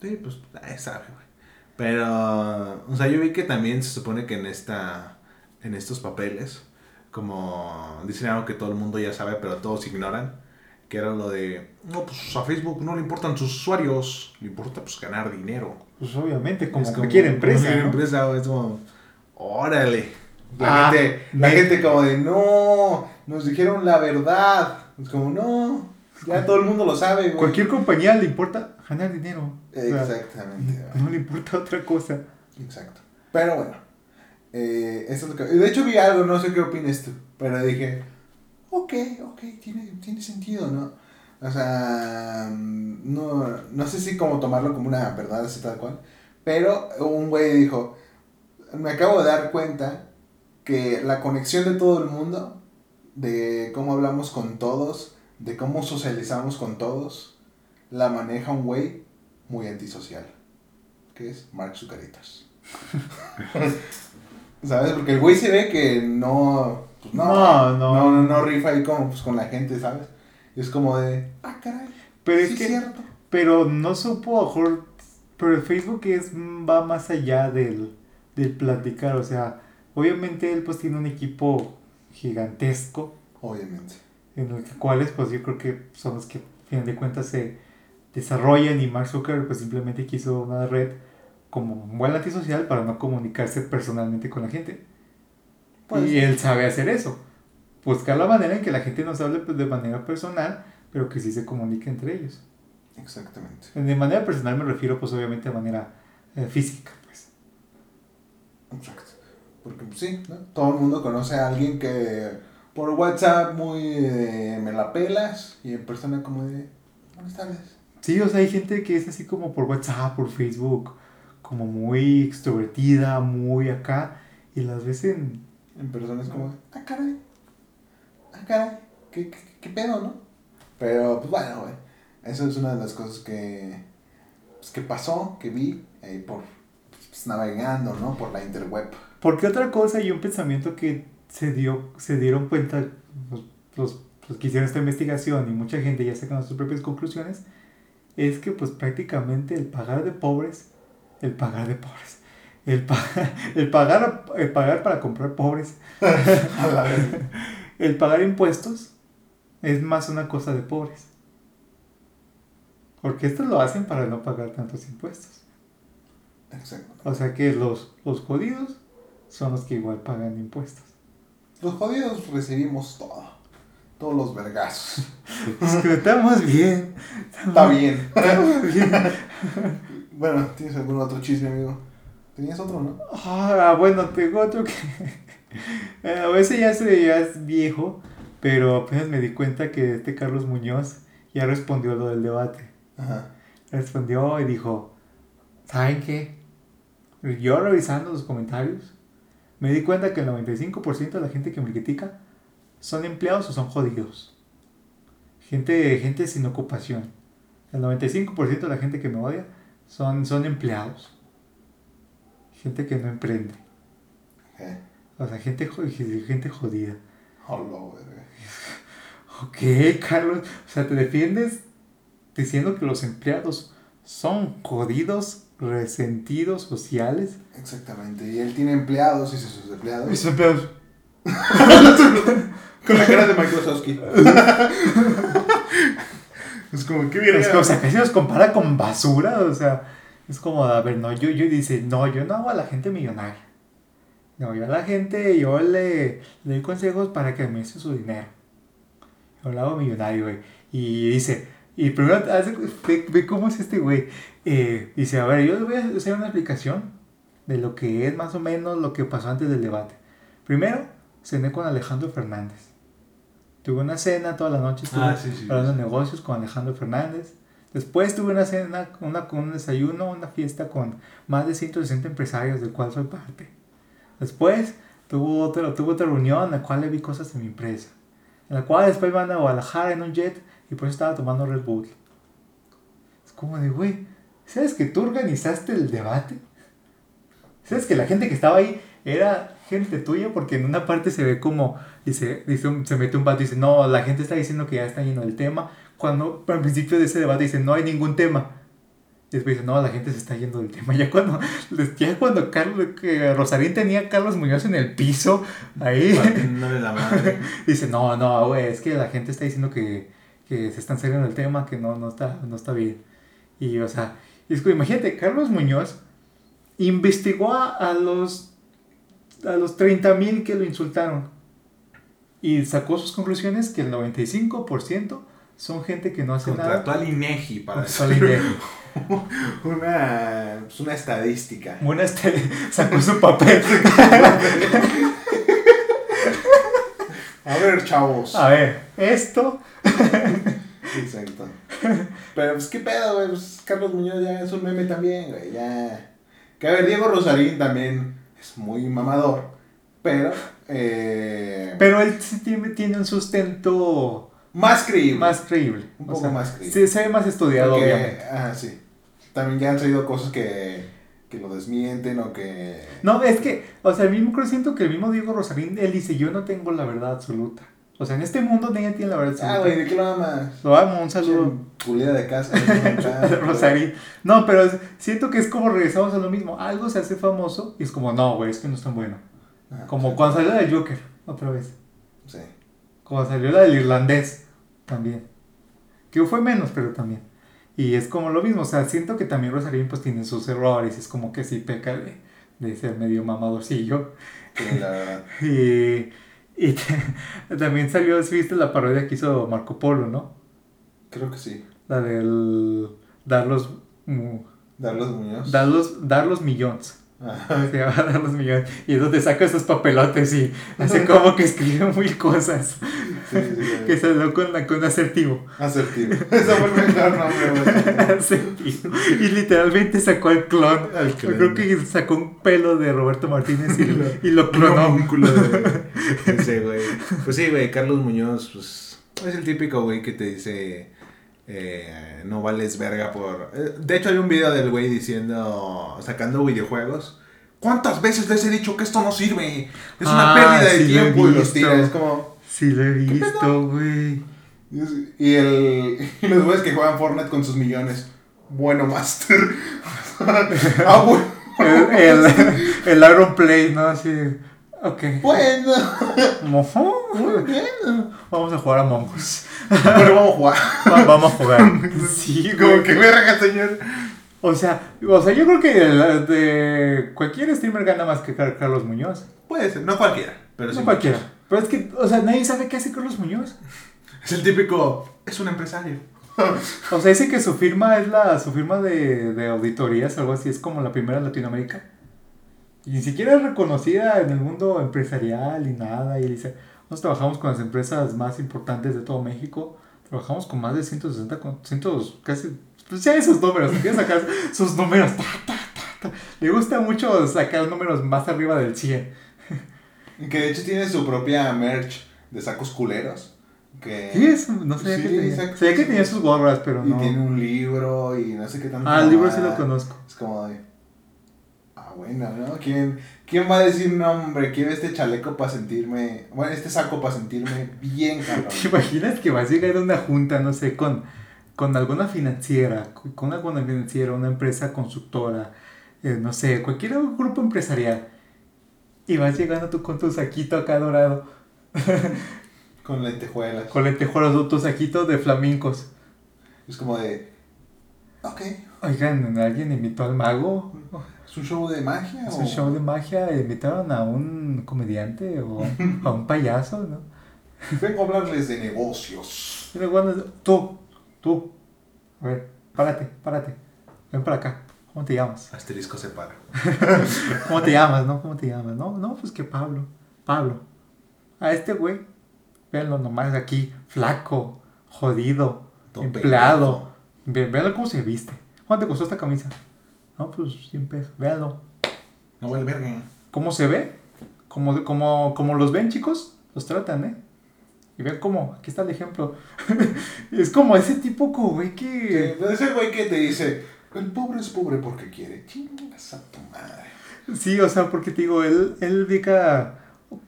Sí, pues, ahí sabe, güey. Pero, o sea, yo vi que también se supone que en esta, en estos papeles, como dicen algo que todo el mundo ya sabe, pero todos ignoran, que era lo de, no, pues a Facebook no le importan sus usuarios, le importa pues ganar dinero. Pues obviamente, como, Es cualquier empresa. cualquier ¿no? empresa, es como, órale. La, Ah, gente, la me- gente como de, no, nos dijeron la verdad. Es como, no, ya todo el mundo lo sabe, güey. Cualquier compañía le importa ganar dinero. O sea, Exactamente. no le importa otra cosa. Exacto. Pero bueno, eh, eso es lo que... De hecho vi algo, no sé qué opinas tú, pero dije, ok, ok, tiene, tiene sentido, ¿no? O sea, mm, no, no sé si como tomarlo como una verdad así tal cual, pero un güey dijo, me acabo de dar cuenta que la conexión de todo el mundo, de cómo hablamos con todos, de cómo socializamos con todos, la maneja un güey muy antisocial, que es Mark Zucaritas. [laughs] ¿Sabes? Porque el güey se ve que no, pues no, No, no, no. no, no rifa ahí como, pues, con la gente, ¿sabes? Y es como de, ah, caray, Pero sí es que, cierto. pero no supo, mejor, pero el Facebook es, va más allá del, del platicar, o sea, obviamente él pues tiene un equipo gigantesco, Obviamente. en el que cuales pues yo creo que son los que a fin de cuentas se desarrollan y Mark Zuckerberg pues simplemente quiso una red como un buen antisocial para no comunicarse personalmente con la gente. Pues, y él sabe hacer eso. Buscar la manera en que la gente nos hable pues, de manera personal, pero que sí se comunique entre ellos. Exactamente. De manera personal me refiero pues obviamente de manera eh, física. Pues. Exacto. Porque pues, sí, ¿no? Todo el mundo conoce a alguien que por WhatsApp muy eh, me la pelas y en persona como de, buenas tardes. Sí, o sea, hay gente que es así como por WhatsApp, por Facebook, como muy extrovertida, muy acá, y las ves en... En persona es como, ah, caray. Ah, caray. ¿Qué, qué, qué pedo, no? Pero, pues bueno, güey. Eso es una de las cosas que, pues, que pasó, que vi ahí por, pues, navegando, ¿no? Por la interweb. Porque otra cosa y un pensamiento que se dio, se dieron cuenta los, los, los que hicieron esta investigación y mucha gente ya sacando sus propias conclusiones, es que pues prácticamente el pagar de pobres, el pagar de pobres, el, pa- [laughs] el, pagar, el pagar para comprar pobres, [laughs] [laughs] el pagar impuestos es más una cosa de pobres. Porque estos lo hacen para no pagar tantos impuestos. Exacto. O sea que los, los jodidos son los que igual pagan impuestos. Los jodidos recibimos todo. Todos los vergazos. [laughs] Estamos bien. Está bien. Estamos bien. [laughs] Bueno, ¿tienes algún otro chisme, amigo? ¿Tenías otro, no? Ah, bueno, tengo otro que. [laughs] eh, A veces ya, se, ya es viejo, pero apenas me di cuenta que este Carlos Muñoz ya respondió lo del debate. Ajá. Respondió y dijo: ¿Saben qué? Yo revisando los comentarios, me di cuenta que el 95% de la gente que me critica son empleados o son jodidos. Gente, gente sin ocupación. El 95% de la gente que me odia son, son empleados. Gente que no emprende. ¿Qué? O sea, gente, jo- gente jodida. Verga. [laughs] Ok, Carlos. O sea, te defiendes diciendo que los empleados son jodidos, resentidos, sociales. Exactamente. Y él tiene empleados y sus empleados. Mis empleados. [laughs] Con la cara de Microsoft. [laughs] es como, ¿qué Es que, o sea, que se los compara con basura, o sea, es como, a ver, no, yo, yo dice, no, yo no hago a la gente millonaria. No, yo a la gente, yo le, le doy consejos para que administre su dinero. Yo lo hago millonario, güey. Y dice, y primero, hace- ve, ve cómo es este güey. Eh, dice, a ver, yo les voy a hacer una explicación de lo que es más o menos lo que pasó antes del debate. Primero, cené con Alejandro Fernández. Tuve una cena toda la noche, estuve Ah, sí, sí, hablando sí. negocios con Alejandro Fernández. Después tuve una cena, una, con un desayuno, una fiesta con más de 160 empresarios, del cual soy parte. Después tuve otra, tuve otra reunión en la cual le vi cosas de mi empresa. En la cual después van a Guadalajara en un jet y por eso estaba tomando Red Bull. Es como de, güey, ¿sabes que tú organizaste el debate? ¿Sabes que la gente que estaba ahí era gente tuya? Porque en una parte se ve como, dice, dice se mete un vato y dice, no, la gente está diciendo que ya está lleno del tema. Cuando al principio de ese debate dice, no hay ningún tema. Después dice, no, la gente se está yendo del tema. [laughs] Ya cuando, ya cuando Carlos, que Rosarín tenía a Carlos Muñoz en el piso, ahí, la madre. [laughs] dice, no, no, güey, es que la gente está diciendo que, que se están saliendo del tema, que no, no, está, no está bien. Y, o sea, es que imagínate, Carlos Muñoz investigó a, a los, a los 30 mil que lo insultaron. Y sacó sus conclusiones que el 95% son gente que no hace Contrató nada. al INEGI para hacer INEGI. [laughs] una, pues una estadística. Bueno, este sacó su papel. [laughs] A ver, chavos. A ver, esto. [laughs] Exacto. Pero pues qué pedo, güey. Pues, Carlos Muñoz ya es un meme también, güey. Ya. Que a ver, Diego Rosarín también es muy mamador. Pero. Eh, Pero él tiene, tiene un sustento más creíble. más creíble. Un O poco sea, más creíble. Sí, se ve más estudiado, Porque- obviamente. Ah, sí. También ya han salido cosas que, que lo desmienten o que. No, es que, o sea, el mismo creo siento que el mismo Diego Rosarín, él dice, yo no tengo la verdad absoluta. O sea, en este mundo nadie tiene la verdad Ah, güey, ¿de qué lo amas? Lo amo, un saludo. Pulida de casa. [laughs] Rosarín. No, pero siento que es como regresamos a lo mismo. Algo se hace famoso y es como, no, güey, es que no es tan bueno. Ah, Como sí. cuando salió la del Joker, otra vez. Sí. Como salió la del irlandés, también. Que fue menos, pero también. Y es como lo mismo, o sea, siento que también Rosarín pues tiene sus errores, es como que sí peca de, de ser medio mamadorcillo. Sí, la verdad. [laughs] Y, y te- [laughs] también salió, si viste la parodia que hizo Marco Polo, ¿no? Creo que sí. La del dar los, mm, Darlos Muñoz. dar los, dar los millones. Ajá. [laughs] Se llama dar los millones. Y es donde saca esos papelotes y hace como que escribe mil cosas. Sí, sí. [laughs] Que salió con, la, con asertivo. Asertivo. [laughs] Eso fue el mejor nombre. Asertivo. Y literalmente sacó el clon. Al clon. creo que sacó un pelo de Roberto Martínez y, y lo Un clonó. de ese güey. Pues sí, güey, Carlos Muñoz, pues es el típico güey que te dice eh, no vales verga por... eh, De hecho hay un video del güey diciendo, sacando videojuegos. ¿Cuántas veces les he dicho que esto no sirve? Es una Ah, pérdida de sí tiempo y los tira. Es como... Sí, lo he visto, güey. Y, el, y [laughs] los güeyes que juegan Fortnite con sus millones. Bueno, Master. [laughs] ah, bueno. El, el, [laughs] el Iron Play, ¿no? Así. Ok. Bueno. Mojo. Muy bien. Vamos a jugar a Mongos. Vamos a jugar. Va- Vamos a jugar. Sí, Como que verga, señor. O sea, o sea, yo creo que el- de cualquier streamer gana más que Car- Carlos Muñoz. Puede ser, no cualquiera. Pero No sí cualquiera. Pero es que, o sea, nadie sabe qué hace Carlos Muñoz. Es el típico, es un empresario. O sea, dice que su firma es la su firma de, de auditorías, algo así, es como la primera en Latinoamérica. Y ni siquiera es reconocida en el mundo empresarial y nada. Y dice, nosotros trabajamos con las empresas más importantes de todo México. Trabajamos con más de 160, con 100, casi, pues ya esos números, quiere sacar [laughs] sus números. ta, ta, ta, ta. Le gusta mucho sacar números más arriba del 100. Y Que de hecho tiene su propia merch de sacos culeros. Que... Sí, es, no sabía Sí, que tenía. Sabía que tenía sus gorras, pero Y no. tiene un libro y no sé qué tanto. Ah, el libro sí lo conozco. Es como de. Bueno, ¿no? ¿Quién, ¿Quién va a decir, no, hombre, quiero este chaleco para sentirme. Bueno, este saco para sentirme bien, [laughs] cabrón? ¿Te imaginas que vas a llegar a una junta, no sé, con, con alguna financiera, con alguna financiera, una empresa constructora, eh, no sé, cualquier grupo empresarial, y vas llegando tú con tu saquito acá dorado, [laughs] Con lentejuelas. con lentejuelas, tu saquito de flamencos. Es como de. Ok. Oigan, ¿alguien invitó al mago? ¿Es un show de magia? ¿Es o- un show de magia? ¿Invitaron a un comediante o a un payaso? ¿no? Vengo a hablarles de negocios. Tú, tú, a ver, párate, párate, ven para acá, ¿cómo te llamas? Asterisco se para. [laughs] ¿Cómo te llamas, no? ¿Cómo te llamas? No, no, pues que Pablo, Pablo. A este güey Véanlo nomás aquí, flaco, jodido, empleado. Ve, véanlo cómo se viste. ¿Cuánto te costó esta camisa? No, pues 100 pesos. Véanlo. No vale verga. ¿Cómo se ve? Como, como, como los ven, chicos, los tratan, ¿eh? Y vean cómo, aquí está el ejemplo. [laughs] es como ese tipo, güey, que... Sí, ese güey que te dice, el pobre es pobre porque quiere. Chingas a tu madre. Sí, o sea, porque te digo, él, él diga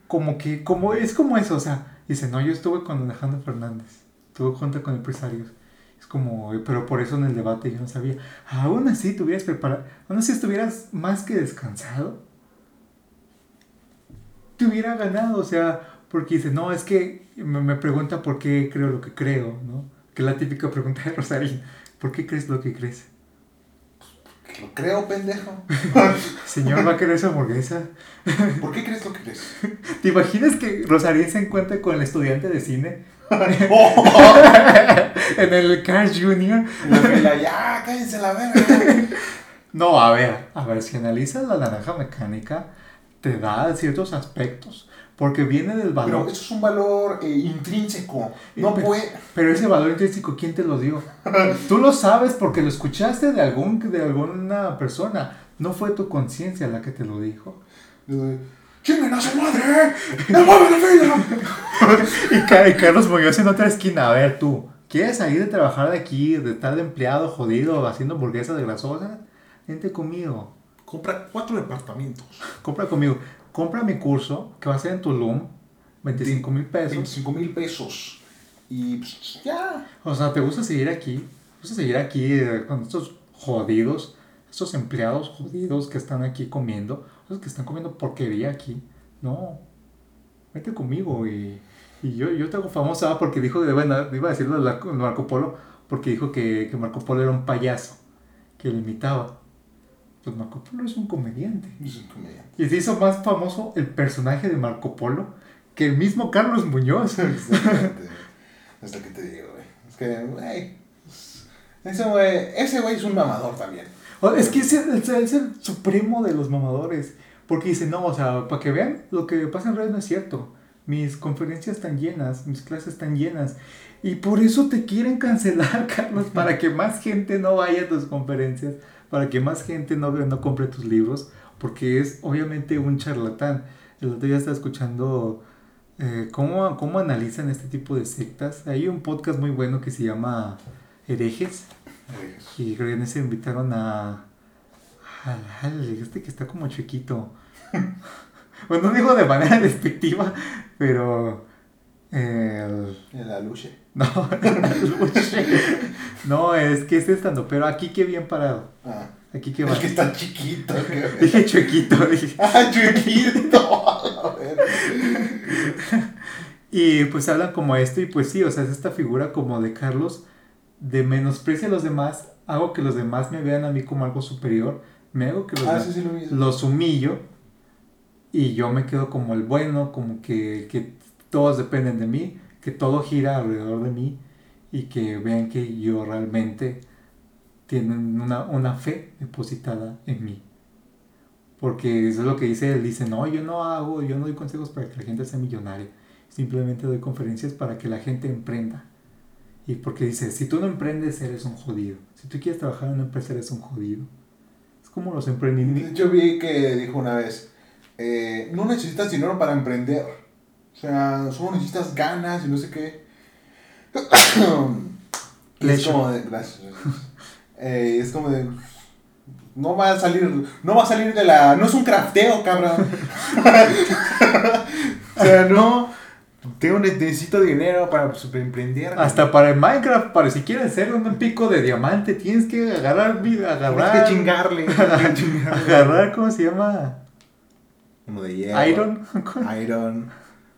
como que, como, es como eso, o sea, dice, no, yo estuve con Alejandro Fernández, estuve junto con empresarios. Es como, pero por eso en el debate yo no sabía. Aún así, te hubieras preparado, aún así estuvieras más que descansado, te hubiera ganado, o sea, porque dice, no, es que me, me pregunta por qué creo lo que creo, ¿no? Que es la típica pregunta de Rosarín, ¿por qué crees lo que crees? Que lo creo, pendejo. [laughs] Señor, ¿va a querer su hamburguesa? ¿Por qué crees lo que crees? ¿Te imaginas que Rosarín se encuentra con el estudiante de cine. [laughs] en el Cars Junior? La fila, ya, cállense la verga. [laughs] No, a ver, a ver, si analizas la naranja mecánica, te da ciertos aspectos, porque viene del Pero valor. eso es un valor eh, intrínseco. No Pero- puede. Pero ese valor intrínseco, ¿quién te lo dio? [laughs] Tú lo sabes porque lo escuchaste de, algún, de alguna persona. No fue tu conciencia la que te lo dijo. ¡Chinguen a su madre! ¡No muevan la fila! [laughs] Y, Ca- y Carlos Muñoz en otra esquina. A ver, tú, ¿quieres salir de trabajar de aquí, de estar de empleado, jodido, haciendo hamburguesas de grasosas? Vente conmigo. Compra cuatro departamentos. Compra conmigo. Compra mi curso, que va a ser en Tulum. 25 mil pesos. 25 mil pesos. Y pues ya. O sea, ¿te gusta seguir aquí? ¿Te gusta seguir aquí eh, con estos jodidos? Estos empleados jodidos que están aquí comiendo. Esos que están comiendo porquería aquí. No. Vete conmigo y, y yo, yo te hago famosa ah, porque dijo, bueno, iba a decirlo Marco Polo, porque dijo que, que Marco Polo era un payaso, que lo imitaba. Pues Marco Polo es un comediante. Es un comediante. Y se hizo más famoso el personaje de Marco Polo que el mismo Carlos Muñoz. [laughs] Exactamente. Es lo que te digo, güey. Es que, güey. Ese güey, ese güey es un mamador también. Es que es el- es el supremo de los mamadores. Porque dice, no, o sea, para que vean, lo que pasa en redes no es cierto. Mis conferencias están llenas, mis clases están llenas. Y por eso te quieren cancelar, [laughs] Carlos, para que más gente no vaya a tus conferencias, para que más gente no, no compre tus libros, porque es obviamente un charlatán. El otro día estaba escuchando eh, cómo, cómo analizan este tipo de sectas. Hay un podcast muy bueno que se llama Herejes. Y creo que en ese invitaron a. Al, al- este que está como chiquito. [laughs] bueno, no digo de manera [laughs] despectiva, pero. El, En la luche. no, [laughs] no, es que es estando, pero aquí que bien parado. Ah. Aquí que va. El que está chiquito. que- Dije chuequito, dije. ¡Ah, chiquito! A ver. Y pues hablan como esto, y pues sí, o sea, es esta figura como de Carlos, de menosprecia a los demás, hago que los demás me vean a mí como algo superior, me hago que los Ah, sí, lo los humillo y yo me quedo como el bueno, como que, que todos dependen de mí, que todo gira alrededor de mí y que vean que yo realmente tienen una, una fe depositada en mí. Porque eso es lo que dice él, dice, no, yo no hago, yo no doy consejos para que la gente sea millonaria, simplemente doy conferencias para que la gente emprenda. Y porque dice, si tú no emprendes, eres un jodido. Si tú quieres trabajar en una empresa, eres un jodido. Es como los emprendimientos. hecho, vi que dijo una vez: eh, No necesitas dinero para emprender. O sea, solo necesitas ganas y no sé qué. [coughs] Es como de. Gracias. Eh, es como de. No va a salir. No va a salir de la. No es un crafteo, cabrón. [laughs] o sea, no. Tengo, necesito dinero para super emprender. Hasta para el Minecraft, para si quieres ser un pico de diamante, tienes que agarrar, vida, Tienes agarrar, que chingarle. [laughs] tienes que chingarle. agarrar, ¿cómo se llama? Como de hierro. Iron. Iron.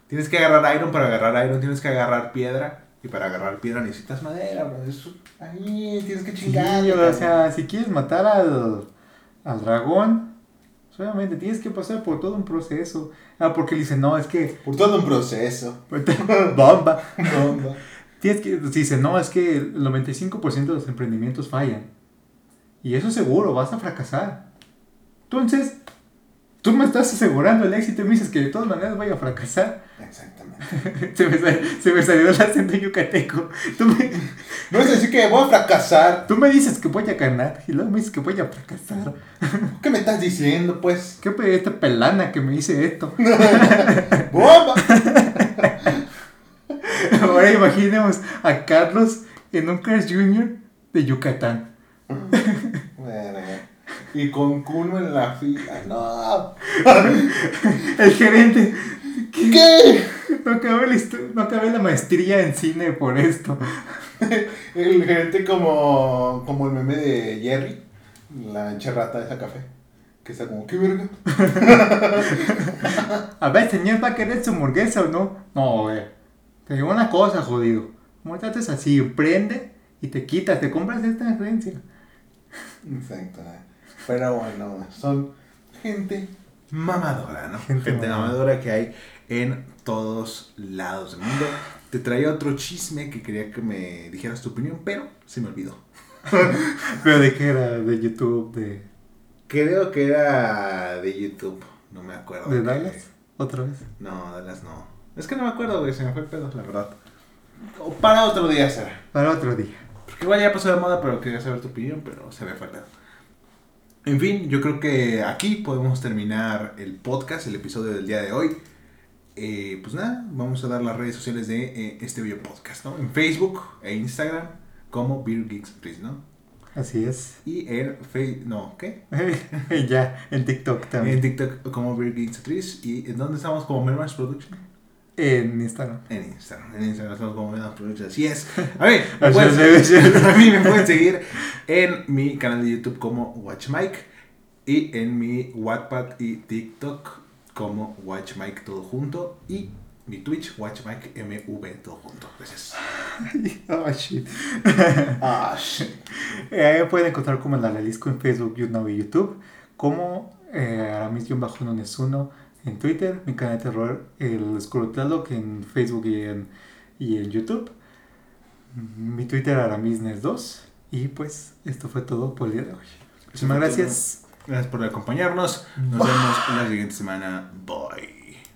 Tienes que agarrar iron para agarrar iron, tienes que agarrar piedra. Y para agarrar piedra necesitas madera, bro. Eso, ahí tienes que Sí, chingar. o sea, si quieres matar al, al dragón, obviamente tienes que pasar por todo un proceso. Ah, porque le dicen, no, es que. Por todo un proceso. [laughs] Bomba. Bomba. Tienes que, dice, no, es que el 95% de los emprendimientos fallan. Y eso seguro, vas a fracasar. Entonces, Tú me estás asegurando el éxito y me dices que de todas maneras voy a fracasar. Exactamente. [laughs] Se me, sal- se me salió el acento yucateco. Tú me, [laughs] No es decir que voy a fracasar. tú me dices que voy a ganar y luego me dices que voy a fracasar. [laughs] ¿Qué me estás diciendo, pues? ¿Qué esta pelana que me dice esto? ¡Bomba! Ahora imaginemos a Carlos en un Cars Jr. de Yucatán. Verga. Y con Kuno en la fila. ¡No! El gerente. ¿Qué? No acabé la, no acabé la maestría en cine por esto. El gerente como, como el meme de Jerry, la encharrata de esa café. Que está como, ¿qué verga? [laughs] A ver, señor, ¿va a querer su hamburguesa o no? No, güey. Te digo una cosa, jodido. ¿Cómo tratas así? Prende y te quitas, te compras esta herencia. Exacto. eh. Pero bueno, son gente mamadora, ¿no? Gente Gente, mamadora. que hay en todos lados del mundo. Te traía otro chisme que quería que me dijeras tu opinión, pero se me olvidó. [laughs] ¿Pero de qué era? ¿De YouTube? ¿De, Creo que era de YouTube, no me acuerdo. de Dallas? ¿Otra vez? No, Dallas no. Es que no me acuerdo, güey, se me fue el pedo, la verdad. O para otro día será. Para otro día. Porque igual ya pasó de moda, pero quería saber tu opinión, pero se me fue el pedo. En fin, yo creo que aquí podemos terminar el podcast, el episodio del día de hoy. Eh, pues nada, vamos a dar las redes sociales de eh, este video podcast, ¿no? En Facebook e Instagram como Beer Geeks Please, ¿no? Así es. Y en Facebook, no, ¿qué? [laughs] ya, en TikTok En también. TikTok como Beer Geeks Please. ¿Y en dónde estamos? Como Mermans Production. En Instagram. En Instagram. En Instagram estamos como Mermans Production. Así es. A ver, [laughs] me pueden- [laughs] a mí me pueden seguir en mi canal de YouTube como WatchMike y en mi Wattpad y TikTok como WatchMike todo junto y mi Twitch WatchMike MV todo junto. Gracias. [laughs] oh, shit. Ah, shit. Eh, pueden encontrar como la Realisco en Facebook, YouTube y YouTube. Como eh, Aramis-Nonesuno en Twitter. Mi canal de terror, el Scrotalog en Facebook y en, y en YouTube. Mi Twitter, Aramisnes2. Y pues, esto fue todo por el día de hoy. Muchísimas gracias. Gracias por acompañarnos. Nos vemos la siguiente semana. Bye.